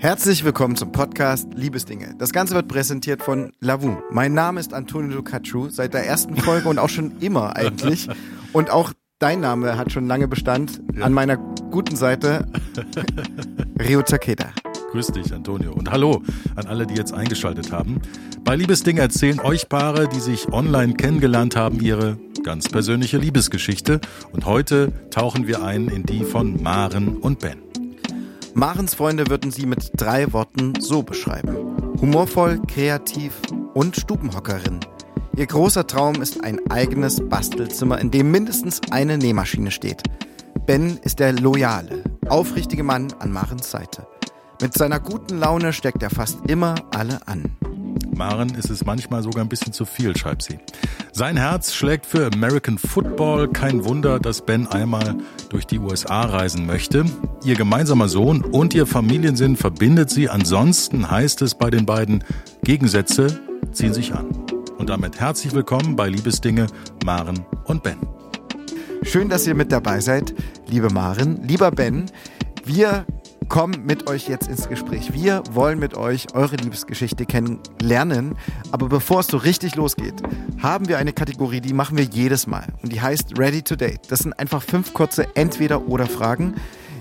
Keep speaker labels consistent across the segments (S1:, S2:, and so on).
S1: Herzlich willkommen zum Podcast Liebesdinge. Das Ganze wird präsentiert von Lavu. Mein Name ist Antonio Ducachu, seit der ersten Folge und auch schon immer eigentlich. Und auch dein Name hat schon lange Bestand. Ja. An meiner guten Seite Rio Takeda.
S2: Grüß dich, Antonio. Und hallo an alle, die jetzt eingeschaltet haben. Bei Liebesdinge erzählen euch Paare, die sich online kennengelernt haben, ihre ganz persönliche Liebesgeschichte. Und heute tauchen wir ein in die von Maren und Ben.
S1: Marens Freunde würden sie mit drei Worten so beschreiben. Humorvoll, kreativ und Stubenhockerin. Ihr großer Traum ist ein eigenes Bastelzimmer, in dem mindestens eine Nähmaschine steht. Ben ist der loyale, aufrichtige Mann an Marens Seite. Mit seiner guten Laune steckt er fast immer alle an.
S2: Maren ist es manchmal sogar ein bisschen zu viel, schreibt sie. Sein Herz schlägt für American Football. Kein Wunder, dass Ben einmal durch die USA reisen möchte. Ihr gemeinsamer Sohn und ihr Familiensinn verbindet sie. Ansonsten heißt es bei den beiden, Gegensätze ziehen sich an. Und damit herzlich willkommen bei Liebesdinge, Maren und Ben.
S1: Schön, dass ihr mit dabei seid, liebe Maren, lieber Ben. Wir kommen mit euch jetzt ins Gespräch. Wir wollen mit euch eure Liebesgeschichte kennenlernen. Aber bevor es so richtig losgeht, haben wir eine Kategorie, die machen wir jedes Mal. Und die heißt Ready to Date. Das sind einfach fünf kurze Entweder-Oder-Fragen.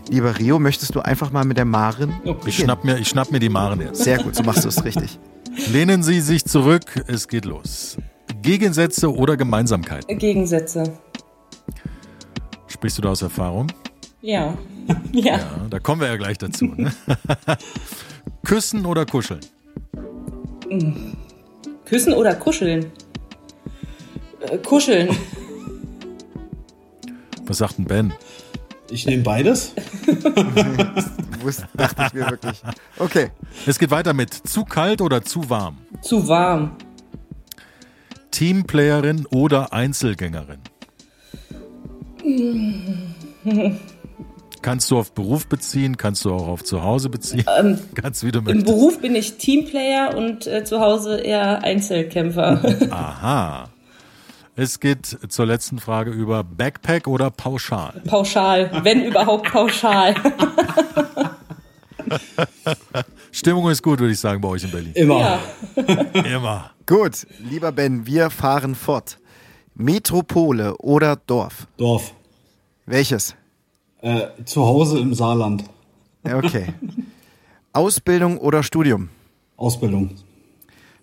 S1: Lieber Rio, möchtest du einfach mal mit der Maren?
S2: Ich schnapp, mir, ich schnapp mir die Maren jetzt.
S1: Sehr gut, so machst du es richtig.
S2: Lehnen Sie sich zurück, es geht los. Gegensätze oder Gemeinsamkeiten?
S3: Gegensätze.
S2: Sprichst du da aus Erfahrung?
S3: Ja. ja.
S2: ja. Da kommen wir ja gleich dazu. Ne? Küssen oder kuscheln?
S3: Küssen oder kuscheln? Äh, kuscheln.
S2: Was sagt denn Ben?
S4: Ich nehme beides.
S1: das dachte ich mir wirklich. Okay.
S2: Es geht weiter mit zu kalt oder zu warm?
S3: Zu warm.
S2: Teamplayerin oder Einzelgängerin? Kannst du auf Beruf beziehen, kannst du auch auf Zuhause beziehen. Ähm, Ganz wie du
S3: möchtest. Im Beruf bin ich Teamplayer und äh, zu Hause eher Einzelkämpfer.
S2: Aha. Es geht zur letzten Frage über Backpack oder Pauschal?
S3: Pauschal, wenn überhaupt pauschal.
S2: Stimmung ist gut, würde ich sagen, bei euch in Berlin.
S4: Immer. Ja.
S2: Immer.
S1: Gut, lieber Ben, wir fahren fort. Metropole oder Dorf?
S4: Dorf.
S1: Welches?
S4: Äh, zu Hause im Saarland.
S1: Okay. Ausbildung oder Studium?
S4: Ausbildung.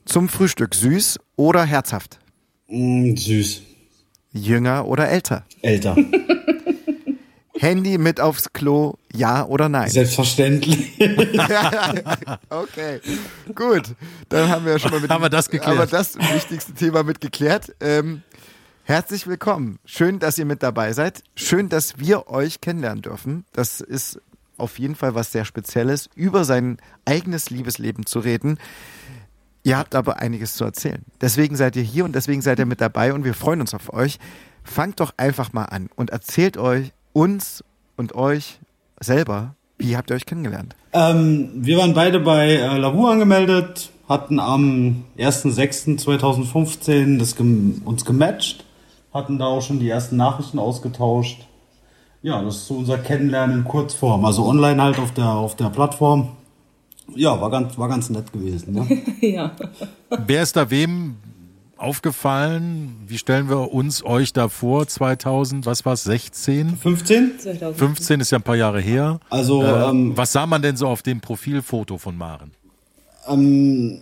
S1: Zum Frühstück süß oder herzhaft?
S4: Mm, süß.
S1: Jünger oder älter?
S4: Älter.
S1: Handy mit aufs Klo, ja oder nein?
S4: Selbstverständlich.
S1: okay, gut. Dann haben wir ja schon mal mit
S2: haben wir das geklärt.
S1: Aber das wichtigste Thema mitgeklärt. Ähm, Herzlich willkommen. Schön, dass ihr mit dabei seid. Schön, dass wir euch kennenlernen dürfen. Das ist auf jeden Fall was sehr Spezielles, über sein eigenes Liebesleben zu reden. Ihr habt aber einiges zu erzählen. Deswegen seid ihr hier und deswegen seid ihr mit dabei und wir freuen uns auf euch. Fangt doch einfach mal an und erzählt euch, uns und euch selber, wie habt ihr euch kennengelernt?
S4: Ähm, wir waren beide bei äh, Lavu angemeldet, hatten am 1.6.2015 das gem uns gematcht hatten da auch schon die ersten Nachrichten ausgetauscht. Ja, das ist so unser Kennenlernen in Kurzform, also online halt auf der, auf der Plattform. Ja, war ganz, war ganz nett gewesen. Ne?
S3: ja.
S2: Wer ist da wem aufgefallen? Wie stellen wir uns euch da vor? 2000, was war es, 16?
S4: 15?
S2: 15 ist ja ein paar Jahre her.
S4: Also,
S2: äh, ähm, was sah man denn so auf dem Profilfoto von Maren?
S4: Ähm,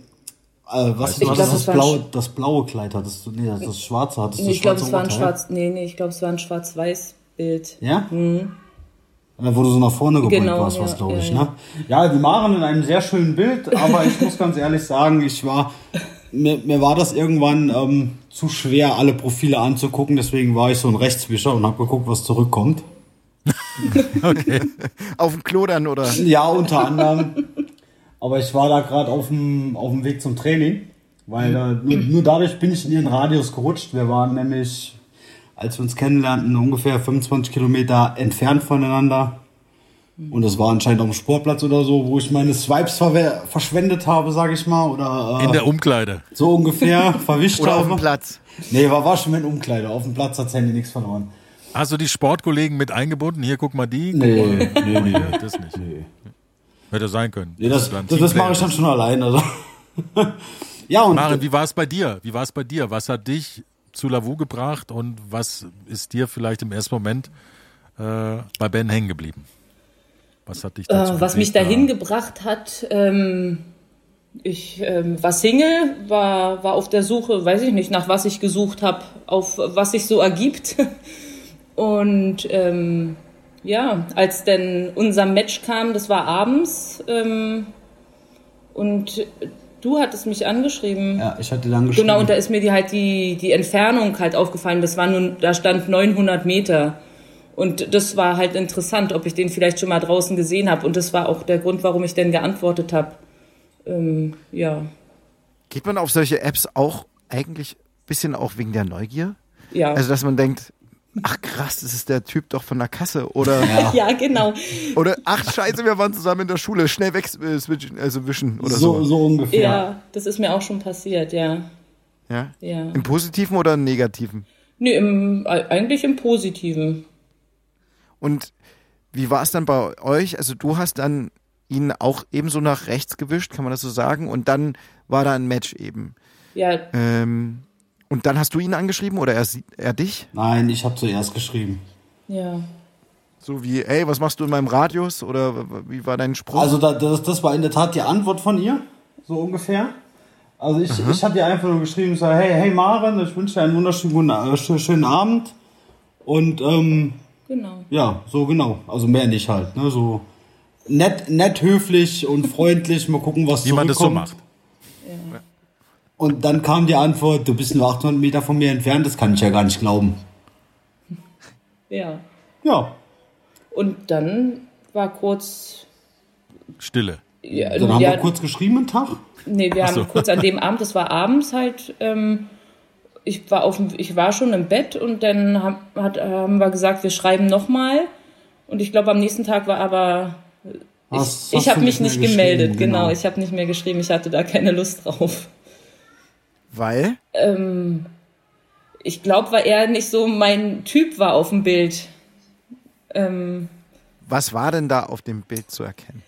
S4: äh, was ich glaub, das, das, blaue, das blaue Kleid hattest du? Nee, das, das schwarze hattest du.
S3: Ich glaube, es war ein schwarz. Nee, nee, ich glaube, es war ein schwarz-weiß Bild.
S4: Ja? Mhm. Wo du so nach vorne gebeugt genau, warst, ja, was glaube ich, ja, ne? Ja, die Maren in einem sehr schönen Bild, aber ich muss ganz ehrlich sagen, ich war, mir, mir war das irgendwann ähm, zu schwer, alle Profile anzugucken, deswegen war ich so ein Rechtswischer und habe geguckt, was zurückkommt.
S1: okay. Auf dem Klo dann, oder?
S4: Ja, unter anderem. Aber ich war da gerade auf dem, auf dem Weg zum Training, weil äh, nur, nur dadurch bin ich in ihren Radius gerutscht. Wir waren nämlich, als wir uns kennenlernten, ungefähr 25 Kilometer entfernt voneinander. Und das war anscheinend auf dem Sportplatz oder so, wo ich meine Swipes verschwendet habe, sage ich mal. Oder,
S2: äh, in der Umkleide.
S4: So ungefähr, verwischt
S1: oder
S4: habe.
S1: auf dem Platz.
S4: Nee, war, war schon in Umkleide. Auf dem Platz hat Handy nichts verloren.
S2: Hast du die Sportkollegen mit eingebunden? Hier, guck mal die.
S4: Guck
S2: nee,
S4: mal.
S2: nee, nee, das nicht. Nee. Hätte sein können.
S4: Nee, das, das, das mache ich dann schon allein. Also. ja, und
S2: Maren, wie war es bei dir? Wie war es bei dir? Was hat dich zu Lavu gebracht und was ist dir vielleicht im ersten Moment äh, bei Ben hängen geblieben? Was hat dich dazu
S3: Äh, was mich dahin
S2: da-
S3: gebracht hat, ähm, ich ähm, war Single, war, war auf der Suche, weiß ich nicht, nach was ich gesucht habe, auf was sich so ergibt. Und ähm, ja, als denn unser Match kam, das war abends, ähm, und du hattest mich angeschrieben.
S4: ja, ich hatte lang geschrieben.
S3: Genau, und da ist mir die halt die, die Entfernung halt aufgefallen. Das war nun, da stand 900 Meter. Und das war halt interessant, ob ich den vielleicht schon mal draußen gesehen habe. Und das war auch der Grund, warum ich denn geantwortet habe. Ähm, ja,
S1: Geht man auf solche Apps auch eigentlich ein bisschen auch wegen der Neugier?
S3: ja.
S1: Also, dass man denkt, ach krass, das ist der Typ doch von der Kasse. Oder,
S3: ja, genau.
S1: oder ach scheiße, wir waren zusammen in der Schule, schnell weg äh, switchen, also wischen oder so.
S4: so, so ungefähr.
S3: Ja, das ist mir auch schon passiert, ja.
S1: Ja?
S3: ja.
S1: Im Positiven oder im Negativen?
S3: Nee, im, äh, eigentlich im Positiven.
S1: Und wie war es dann bei euch? Also du hast dann ihn auch ebenso nach rechts gewischt, kann man das so sagen? Und dann war da ein Match eben.
S3: Ja,
S1: Ähm, und dann hast du ihn angeschrieben oder er, er dich?
S4: Nein, ich habe zuerst geschrieben.
S3: ja.
S1: So wie, ey, was machst du in meinem Radius? Oder wie war dein Spruch?
S4: Also da, das, das war in der Tat die Antwort von ihr, so ungefähr. Also ich, ich hatte ihr einfach nur geschrieben, so, hey, hey Maren, ich wünsche dir einen wunderschönen guten, äh, schö- schönen Abend. Und ähm,
S3: Genau.
S4: ja, so genau. Also mehr nicht halt. Ne? So nett, nett, höflich und freundlich. Mal gucken, was
S2: Wie man das so
S4: zurückkommt.
S2: macht.
S4: Und dann kam die Antwort, du bist nur 800 Meter von mir entfernt, das kann ich ja gar nicht glauben.
S3: Ja.
S4: Ja,
S3: Und dann war kurz.
S2: Stille.
S3: Ja,
S4: dann haben
S3: ja,
S4: wir kurz geschrieben einen Tag.
S3: Nee, wir haben
S2: so.
S3: kurz an dem Abend, das war abends halt, ähm, ich war auf dem, ich war schon im Bett und dann haben, hat, haben wir gesagt, wir schreiben nochmal. Und ich glaube, am nächsten Tag war aber, ich, ich habe mich
S4: nicht
S3: gemeldet, genau.
S4: genau.
S3: Ich habe nicht mehr geschrieben, ich hatte da keine Lust drauf.
S1: Weil?
S3: Ähm, ich glaube, weil er nicht so mein Typ war auf dem Bild. Ähm,
S1: Was war denn da auf dem Bild zu erkennen?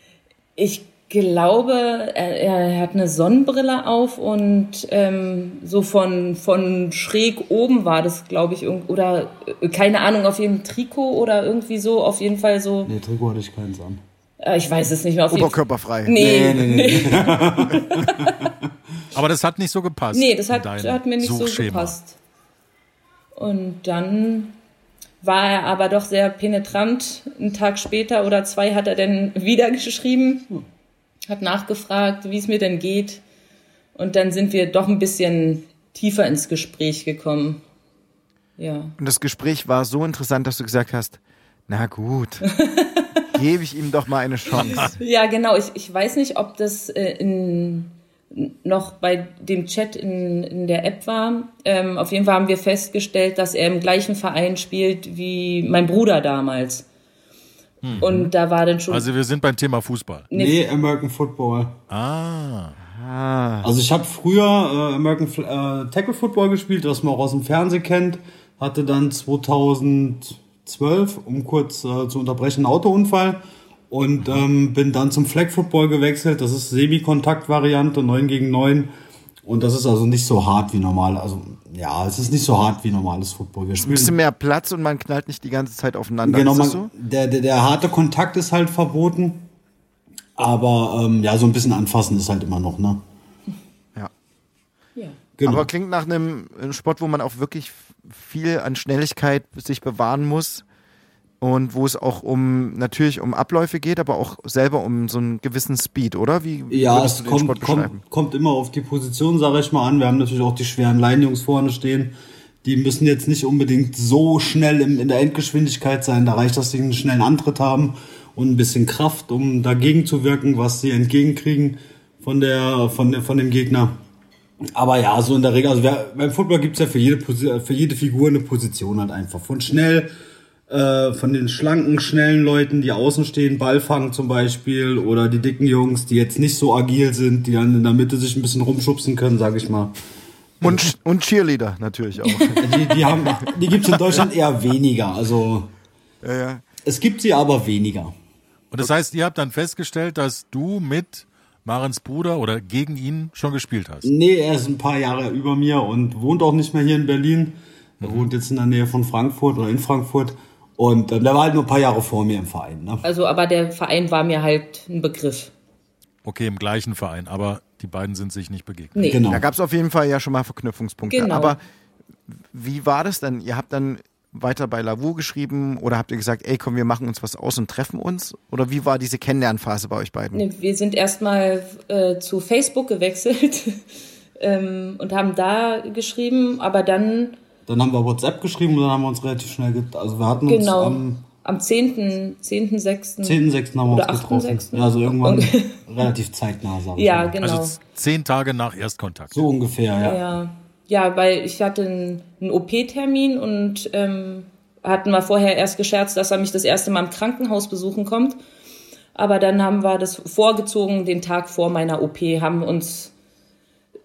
S3: Ich glaube, er, er hat eine Sonnenbrille auf und ähm, so von, von schräg oben war das, glaube ich, irgend- oder äh, keine Ahnung, auf jedem Trikot oder irgendwie so, auf jeden Fall so,
S4: Nee, Trikot hatte ich keins an.
S3: äh, ich weiß es nicht mehr. Auf jeden
S1: Oberkörperfrei.
S3: Nee,
S4: Nee, nee, nee.
S2: Aber das hat nicht so gepasst.
S3: nee, das hat, hat mir nicht so
S2: Suchschema.
S3: gepasst. Und dann war er aber doch sehr penetrant. Einen Tag später oder zwei hat er dann wieder geschrieben, hat nachgefragt, wie es mir denn geht. Und dann sind wir doch ein bisschen tiefer ins Gespräch gekommen. Ja.
S1: Und das Gespräch war so interessant, dass du gesagt hast, na gut, gebe ich ihm doch mal eine Chance.
S3: Ja, genau. Ich, ich weiß nicht, ob das äh, in, noch bei dem Chat in, in der App war. Ähm, auf jeden Fall haben wir festgestellt, dass er im gleichen Verein spielt wie mein Bruder damals. Und da war dann schon.
S2: Also wir sind beim Thema Fußball.
S4: Nee, American Football.
S2: Ah.
S4: Also ich habe früher äh, American äh, Tackle Football gespielt, was man auch aus dem Fernsehen kennt. Hatte dann 2012, um kurz äh, zu unterbrechen, einen Autounfall. Und ähm, bin dann zum Flag Football gewechselt. Das ist Semi-Kontakt-Variante, 9 gegen 9. Und das ist also nicht so hart wie normal. Also ja, es ist nicht so hart wie normales Football. Wir
S1: Ein
S4: spielen
S1: bisschen mehr Platz und man knallt nicht die ganze Zeit aufeinander.
S4: Genau,
S1: ist
S4: man,
S1: so?
S4: der, der, der harte Kontakt ist halt verboten. Aber ähm, ja, so ein bisschen anfassen ist halt immer noch, ne?
S1: Ja.
S3: ja.
S4: Genau.
S1: Aber klingt nach einem Sport, wo man auch wirklich viel an Schnelligkeit sich bewahren muss und wo es auch um natürlich um Abläufe geht, aber auch selber um so einen gewissen Speed, oder? Wie
S4: Ja, es kommt, kommt, kommt immer auf die Position, sage ich mal, an. Wir haben natürlich auch die schweren Line-Jungs vorne stehen. Die müssen jetzt nicht unbedingt so schnell im, in der Endgeschwindigkeit sein. Da reicht, dass sie einen schnellen Antritt haben und ein bisschen Kraft, um dagegen zu wirken, was sie entgegenkriegen von, der, von, der, von dem Gegner. Aber ja, so in der Regel, also wer, beim Football gibt's ja für jede, für jede Figur eine Position halt einfach. Von schnell, äh, von den schlanken, schnellen Leuten, die außen stehen, Ball fangen zum Beispiel, oder die dicken Jungs, die jetzt nicht so agil sind, die dann in der Mitte sich ein bisschen rumschubsen können, sag ich mal.
S1: Und, und Cheerleader natürlich auch.
S4: Die, die, haben, die gibt's in Deutschland eher weniger. Also
S1: ja, ja.
S4: es gibt sie aber weniger.
S2: Und das heißt, ihr habt dann festgestellt, dass du mit Marens Bruder oder gegen ihn schon gespielt hast?
S4: Nee, er ist ein paar Jahre über mir und wohnt auch nicht mehr hier in Berlin. Er wohnt jetzt in der Nähe von Frankfurt oder in Frankfurt. Und äh, der war halt nur ein paar Jahre vor mir im Verein. Ne?
S3: Also, aber der Verein war mir halt ein Begriff.
S2: Okay, im gleichen Verein, aber die beiden sind sich nicht begegnet.
S3: Nee.
S4: Genau.
S1: Da gab es auf jeden Fall ja schon mal Verknüpfungspunkte.
S3: Genau.
S1: Aber wie war das denn? Ihr habt dann weiter bei Lavu geschrieben oder habt ihr gesagt, ey, komm, wir machen uns was aus und treffen uns? Oder wie war diese Kennenlernphase bei euch beiden?
S3: Nee, Wir sind erstmal äh, zu Facebook gewechselt ähm, und haben da geschrieben, aber dann
S4: Dann haben wir WhatsApp geschrieben und dann haben wir uns relativ schnell get Also wir hatten uns
S3: genau
S4: am
S3: am 10. 10.6.
S4: 10.6. haben wir uns getroffen.
S3: 8.6..
S4: Ja, also irgendwann relativ zeitnah, sag ich
S3: Ja,
S4: mal.
S3: genau.
S2: Also zehn Tage nach Erstkontakt.
S4: So ungefähr, ja.
S3: Ja, ja, weil ich hatte einen, einen OP-Termin und ähm, hatten wir vorher erst gescherzt, dass er mich das erste Mal im Krankenhaus besuchen kommt. Aber dann haben wir das vorgezogen, den Tag vor meiner OP, haben wir uns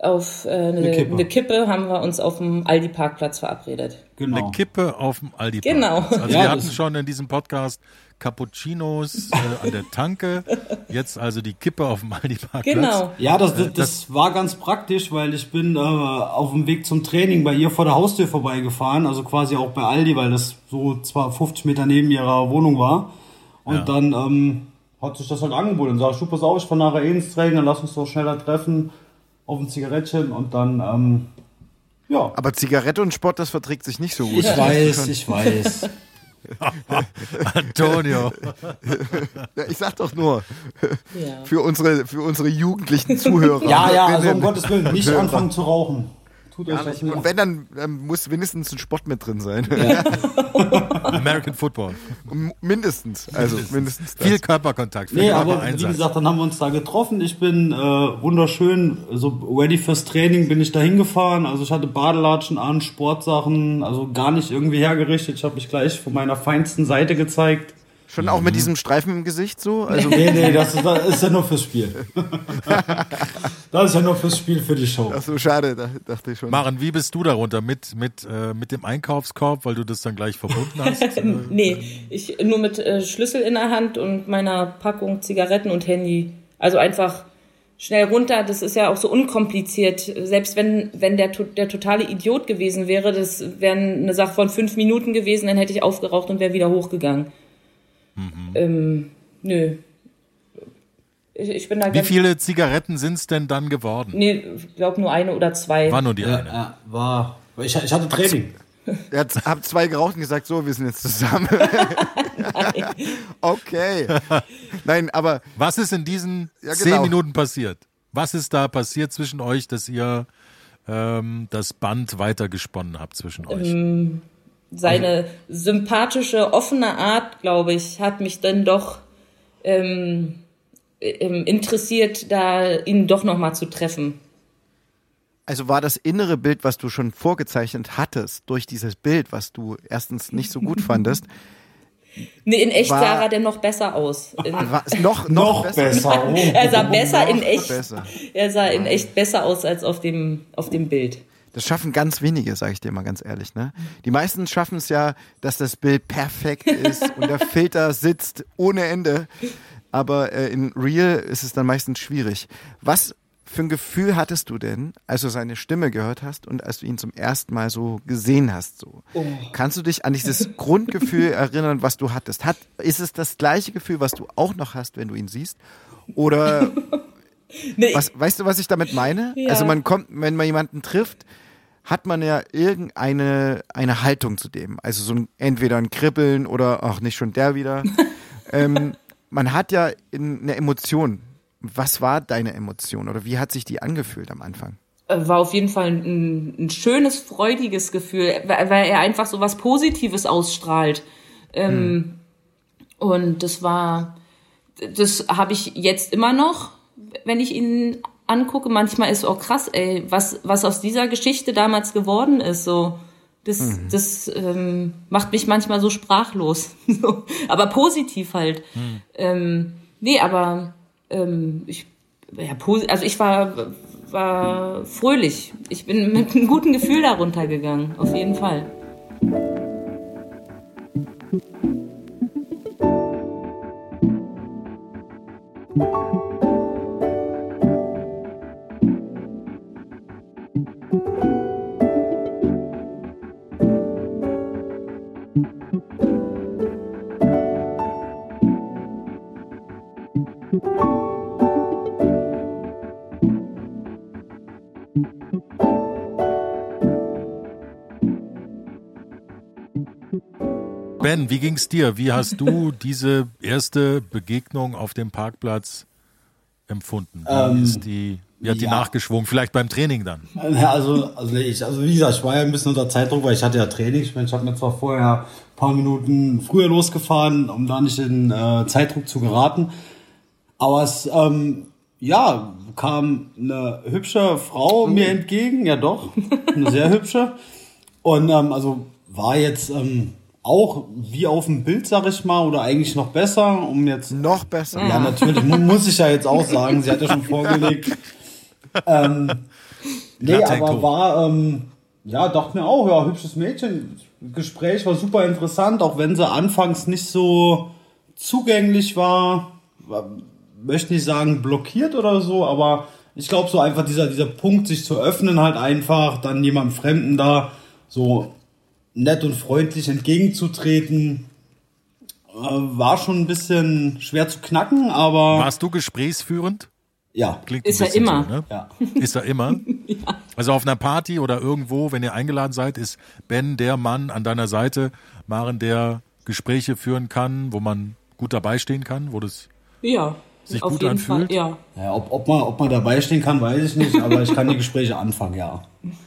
S3: auf äh, eine,
S4: Eine Kippe.
S3: eine Kippe haben wir uns auf dem Aldi-Parkplatz verabredet.
S2: Eine
S4: Genau.
S2: Kippe auf dem Aldi.
S3: Genau.
S2: Also
S4: Ja,
S2: wir hatten schon in diesem Podcast Cappuccinos äh, an der Tanke, jetzt also die Kippe auf dem Aldi Parkplatz.
S3: Genau.
S4: Ja, das, das, das war ganz praktisch, weil ich bin äh, auf dem Weg zum Training bei ihr vor der Haustür vorbeigefahren, also quasi auch bei Aldi, weil das so zwar 50 Meter neben ihrer Wohnung war. Und
S2: Ja.
S4: dann ähm, hat sich das halt angeboten. Dann sag ich, du pass auf, ich fahr nachher eh ins Training, dann lass uns doch schneller treffen auf ein Zigarettchen und dann, ähm, ja.
S1: Aber Zigarette und Sport, das verträgt sich nicht so gut.
S4: Ich weiß, ich weiß.
S2: Antonio.
S1: Ja, Ich sag doch nur,
S3: Ja.
S1: für unsere, für unsere jugendlichen Zuhörer.
S4: Ja, ja, also um Gottes Willen, nicht anfangen zu rauchen. Tut euch das nicht
S1: Und wenn, dann ähm, muss mindestens ein Sport mit drin sein.
S2: American Football.
S1: mindestens. Also mindestens. das.
S2: Viel Körperkontakt. Viel
S4: Nee, aber wie gesagt, dann haben wir uns da getroffen. Ich bin äh, wunderschön, so ready fürs Training bin ich da hingefahren. Also ich hatte Badelatschen an, Sportsachen, also gar nicht irgendwie hergerichtet. Ich habe mich gleich von meiner feinsten Seite gezeigt.
S1: Schon auch mit diesem Streifen im Gesicht so? Also
S4: Nee, nee, das ist, das ist ja nur fürs Spiel. das ist ja nur fürs Spiel, für die Show.
S1: Ach so, schade, da dachte ich schon.
S2: Maren, wie bist du darunter? Mit, mit, äh, mit dem Einkaufskorb, weil du das dann gleich verbunden hast?
S3: Nee, ich nur mit äh, Schlüssel in der Hand und meiner Packung Zigaretten und Handy. Also einfach schnell runter. Das ist ja auch so unkompliziert. Selbst wenn, wenn der, der totale Idiot gewesen wäre, das wäre eine Sache von fünf Minuten gewesen, dann hätte ich aufgeraucht und wäre wieder hochgegangen. Ähm, nö. Ich, ich bin da
S2: Wie viele Zigaretten sind es denn dann geworden?
S3: Nee, ich glaube nur eine oder zwei.
S2: War nur die
S4: Ja,
S2: eine.
S4: ja, war. Ich, ich hatte Training.
S1: Er hat, hab zwei geraucht und gesagt, so, wir sind jetzt zusammen. okay. Nein, aber
S2: Was ist in diesen
S1: Ja,
S2: zehn
S1: genau.
S2: Minuten passiert? Was ist da passiert zwischen euch, dass ihr ähm, das Band weitergesponnen habt zwischen euch?
S3: Seine sympathische, offene Art, glaube ich, hat mich dann doch ähm, ähm, interessiert, da ihn doch noch mal zu treffen.
S1: also war das innere Bild, was du schon vorgezeichnet hattest, durch dieses Bild, was du erstens nicht so gut fandest,
S3: Nee, in echt
S1: War-
S3: sah er denn noch besser aus. In,
S1: war noch, noch,
S4: Noch
S1: besser.
S4: besser. Oh.
S3: er sah besser in
S1: Noch
S3: echt.
S1: besser.
S3: Er sah in echt besser aus als auf dem auf dem Bild.
S1: Das schaffen ganz wenige, sage ich dir mal ganz ehrlich. Ne? Die meisten schaffen es ja, dass das Bild perfekt ist und der Filter sitzt ohne Ende. Aber äh, in Real ist es dann meistens schwierig. Was für ein Gefühl hattest du denn, als du seine Stimme gehört hast und als du ihn zum ersten Mal so gesehen hast? So? Kannst du dich an dieses Grundgefühl erinnern, was du hattest? Hat, ist es das gleiche Gefühl, was du auch noch hast, wenn du ihn siehst? Oder
S3: Nee,
S1: was, weißt du, was ich damit meine?
S3: Ja.
S1: Also man kommt, wenn man jemanden trifft, hat man ja irgendeine eine Haltung zu dem. Also so ein, entweder ein Kribbeln oder ach nicht schon der wieder. ähm, man hat ja in, eine Emotion. Was war deine Emotion oder wie hat sich die angefühlt am Anfang?
S3: äh, war auf jeden Fall ein, ein schönes, freudiges Gefühl, weil, er einfach so was Positives ausstrahlt. Ähm, Und das war, das habe ich jetzt immer noch, wenn ich ihn angucke. Manchmal ist auch krass, ey, was, was aus dieser Geschichte damals geworden ist. So, das, das ähm, macht mich manchmal so sprachlos. so, aber positiv halt. Ähm, nee, aber ähm, ich, ja, also ich war, war fröhlich. Ich bin mit einem guten Gefühl darunter gegangen, auf jeden Fall.
S2: Ben, wie ging's dir? Wie hast du diese erste Begegnung auf dem Parkplatz empfunden? Wie,
S4: Ähm,
S2: ist die, wie hat die
S4: ja.
S2: nachgeschwungen? Vielleicht beim Training dann.
S4: Also, also, ich, also wie gesagt, ich war ja ein bisschen unter Zeitdruck, weil ich hatte ja Training. Ich, meine, ich habe mir zwar vorher ein paar Minuten früher losgefahren, um da nicht in äh, Zeitdruck zu geraten. Aber es, ähm, ja, kam eine hübsche Frau mir entgegen, ja doch, eine sehr hübsche. Und ähm, also war jetzt ähm, auch wie auf dem Bild, sag ich mal, oder eigentlich noch besser, um jetzt
S1: Noch besser.
S4: ja, natürlich, mu muss ich ja jetzt auch sagen, sie hat ja schon vorgelegt. Ähm, nee, aber war, ähm, ja, dachte mir auch, ja, hübsches Mädchen. Gespräch war super interessant, auch wenn sie anfangs nicht so zugänglich war. war möchte nicht sagen blockiert oder so, aber ich glaube so einfach dieser, dieser Punkt, sich zu öffnen, halt einfach, dann jemandem Fremden da so nett und freundlich entgegenzutreten, äh, war schon ein bisschen schwer zu knacken, aber
S2: Warst du gesprächsführend?
S4: ja.
S2: Klingt
S3: Ist
S2: ein
S3: er immer.
S2: So, ne?
S4: Ja.
S2: Ist er immer? Also auf einer Party oder irgendwo, wenn ihr eingeladen seid, ist Ben der Mann an deiner Seite, Maren, der Gespräche führen kann, wo man gut dabei stehen kann, wo das
S3: Ja,
S2: Sich
S3: auf
S2: gut
S3: jeden
S2: anfühlt?
S3: Fall. Ja.
S4: Ja, ob, ob, man, ob man dabei stehen kann, weiß ich nicht, aber ich kann die Gespräche anfangen, ja.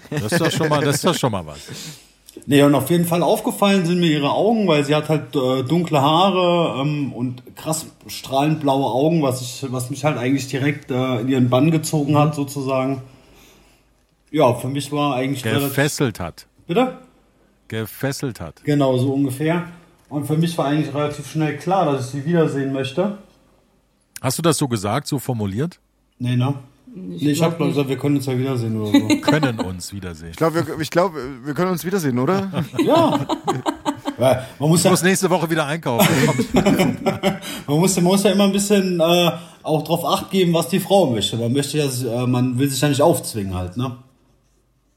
S2: Das ist doch schon mal, das ist doch schon mal was.
S4: Nee, und auf jeden Fall aufgefallen sind mir ihre Augen, weil sie hat halt äh, dunkle Haare ähm, und krass strahlend blaue Augen, was, ich, was mich halt eigentlich direkt äh, in ihren Bann gezogen hat, sozusagen. Ja, für mich war eigentlich.
S2: Gefesselt hat.
S4: Bitte?
S2: Gefesselt hat.
S4: Genau, so ungefähr. Und für mich war eigentlich relativ schnell klar, dass ich sie wiedersehen möchte.
S2: Hast du das so gesagt, so formuliert?
S4: Nee, ne? Nee, ich habe gesagt, wir können uns ja wiedersehen oder so.
S2: Können uns wiedersehen.
S1: Ich glaube, wir, ich glaub, wir können uns wiedersehen, oder?
S4: ja. Weil man muss
S2: Ich
S4: ja
S2: muss nächste Woche wieder einkaufen.
S4: Man muss, man muss ja immer ein bisschen äh, auch drauf acht geben, was die Frau möchte. Man möchte ja, äh, man will sich ja nicht aufzwingen halt, ne?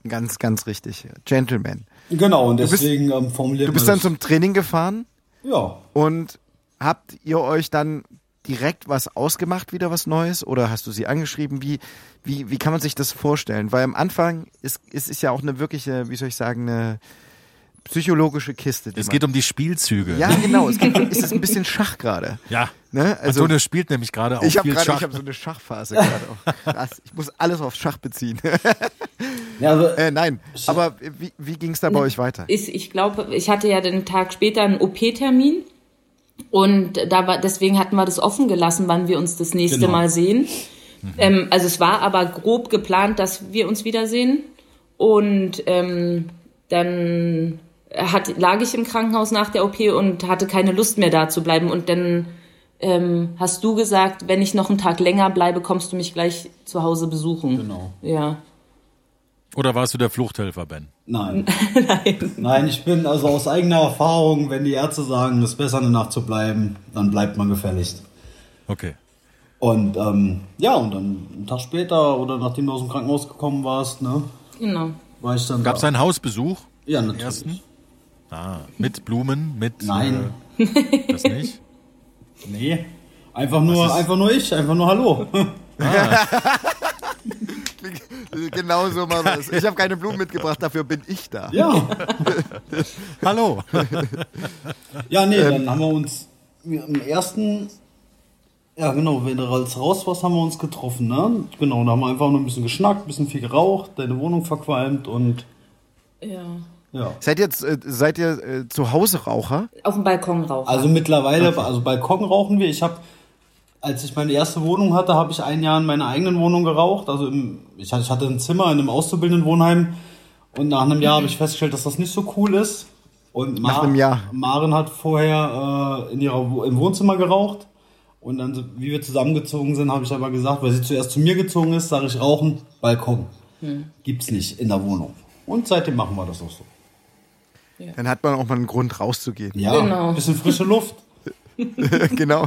S1: Ganz, ganz richtig. Gentleman.
S4: Genau, und
S1: bist-
S4: deswegen ähm, formuliert
S1: Du bist
S4: man
S1: dann zum Training gefahren
S4: das. Ja.
S1: und habt ihr euch dann direkt was ausgemacht, wieder was Neues? Oder hast du sie angeschrieben? Wie, wie, wie kann man sich das vorstellen? Weil am Anfang ist, ist, ist ja auch eine wirkliche, wie soll ich sagen, eine psychologische Kiste.
S2: Es geht um die Spielzüge.
S1: ja, genau. Es geht, ist es ein bisschen Schach gerade.
S2: Ja.
S1: Ne? Also,
S2: Antonio spielt nämlich gerade auch
S1: ich habe
S2: viel
S1: gerade,
S2: Schach.
S1: ich habe so eine Schachphase gerade auch. Krass. Ich muss alles auf Schach beziehen.
S4: ja also,
S1: äh, nein, aber wie, wie ging es da bei euch weiter?
S3: Ist, ich glaube, ich hatte ja den Tag später einen OP-Termin und da war, deswegen hatten wir das offen gelassen, wann wir uns das nächste
S4: Genau.
S3: Mal sehen. Ähm, also es war aber grob geplant, dass wir uns wiedersehen und ähm, dann hat, lag ich im Krankenhaus nach der OP und hatte keine Lust mehr da zu bleiben und dann ähm, hast du gesagt, wenn ich noch einen Tag länger bleibe, kommst du mich gleich zu Hause besuchen.
S4: Genau.
S3: Ja.
S2: Oder warst du der Fluchthelfer, Ben?
S4: nein. nein. Nein, ich bin also aus eigener Erfahrung, wenn die Ärzte sagen, es ist besser eine Nacht zu bleiben, dann bleibt man gefälligst.
S2: Okay.
S4: Und ähm, ja, und dann einen Tag später oder nachdem du aus dem Krankenhaus gekommen warst, ne,
S3: Genau.
S4: war ich dann
S2: Gab es
S4: da.
S2: einen Hausbesuch?
S4: Ja, natürlich.
S2: Ersten? Ah, mit Blumen, mit.
S4: Nein.
S2: Äh, das nicht?
S4: Nee. Einfach nur, einfach nur ich, einfach nur Hallo.
S1: Genau so machen wir es. Ich habe keine Blumen mitgebracht, dafür bin ich da.
S4: Ja.
S2: Hallo.
S4: Ja, nee, dann haben wir uns im ersten, ja genau, wenn du als raus warst, haben wir uns getroffen, ne? Genau, da haben wir einfach nur ein bisschen geschnackt, ein bisschen viel geraucht, deine Wohnung verqualmt und
S3: Ja.
S4: ja.
S1: Seid ihr, äh, seid ihr äh, zu Hause Raucher?
S3: Auf dem Balkon rauchen.
S4: Also mittlerweile, also Balkon rauchen wir. Ich habe, als ich meine erste Wohnung hatte, habe ich ein Jahr in meiner eigenen Wohnung geraucht. Also im, ich, hatte- ein Zimmer in einem Auszubildenden-Wohnheim und nach einem Jahr habe ich festgestellt, dass das nicht so cool ist. Und
S1: Nach einem Jahr.
S4: Maren hat vorher äh, in ihrer, Wo- im Wohnzimmer geraucht. Und dann, wie wir zusammengezogen sind, habe ich aber gesagt, weil sie zuerst zu mir gezogen ist, sage ich Rauchen, Balkon. Gibt's nicht in der Wohnung. Und seitdem machen wir das auch so.
S1: Dann hat man auch mal einen Grund rauszugehen.
S4: Ja,
S3: Genau.
S4: bisschen frische Luft.
S1: genau.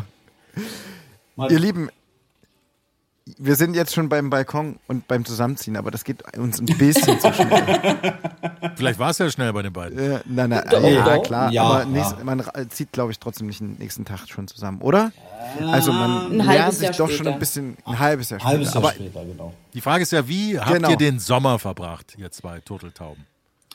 S4: Mal-
S1: Ihr Lieben, wir sind jetzt schon beim Balkon und beim Zusammenziehen, aber das geht uns ein bisschen zu schnell.
S2: Vielleicht war es ja schnell bei den beiden.
S1: Äh, nein, nein,
S3: Doch,
S1: ja,
S3: doch.
S1: klar,
S4: Ja,
S1: aber
S4: ja.
S1: nächst, man ra- zieht, glaube ich, trotzdem nicht den nächsten Tag schon zusammen, oder? Also man
S3: Ein
S1: lernt
S3: halbes
S1: sich
S3: Jahr
S1: doch schon
S3: später.
S1: ein bisschen, ein halbes Jahr später.
S4: Halbes Jahr
S1: aber
S4: später, genau.
S2: Die Frage ist ja, wie habt
S1: Genau.
S2: ihr den Sommer verbracht, ihr zwei Turteltauben?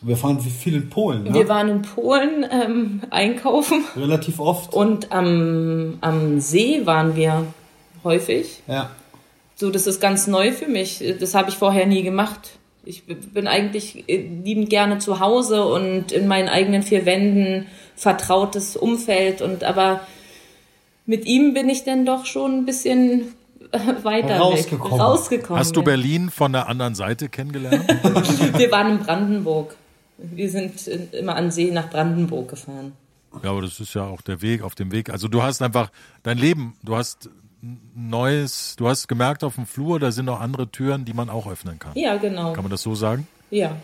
S4: Wir fahren viel in Polen,
S3: Wir
S4: ne?
S3: waren in Polen ähm, einkaufen
S4: Relativ oft.
S3: und am, am See waren wir häufig.
S4: Ja.
S3: So, das ist ganz neu für mich. Das habe ich vorher nie gemacht. Ich bin eigentlich äh, liebend gerne zu Hause und in meinen eigenen vier Wänden vertrautes Umfeld und aber mit ihm bin ich dann doch schon ein bisschen äh, weiter
S4: Rausgekommen.
S3: Weg, rausgekommen.
S2: Hast du
S3: ja.
S2: Berlin von der anderen Seite kennengelernt?
S3: Wir waren in Brandenburg. Wir sind äh, immer an See nach Brandenburg gefahren.
S2: ja, aber das ist ja auch der Weg auf dem Weg. Also du hast einfach dein Leben, du hast ein neues, du hast gemerkt auf dem Flur, da sind noch andere Türen, die man auch öffnen kann.
S3: Ja, genau.
S2: Kann man das so sagen?
S3: Ja.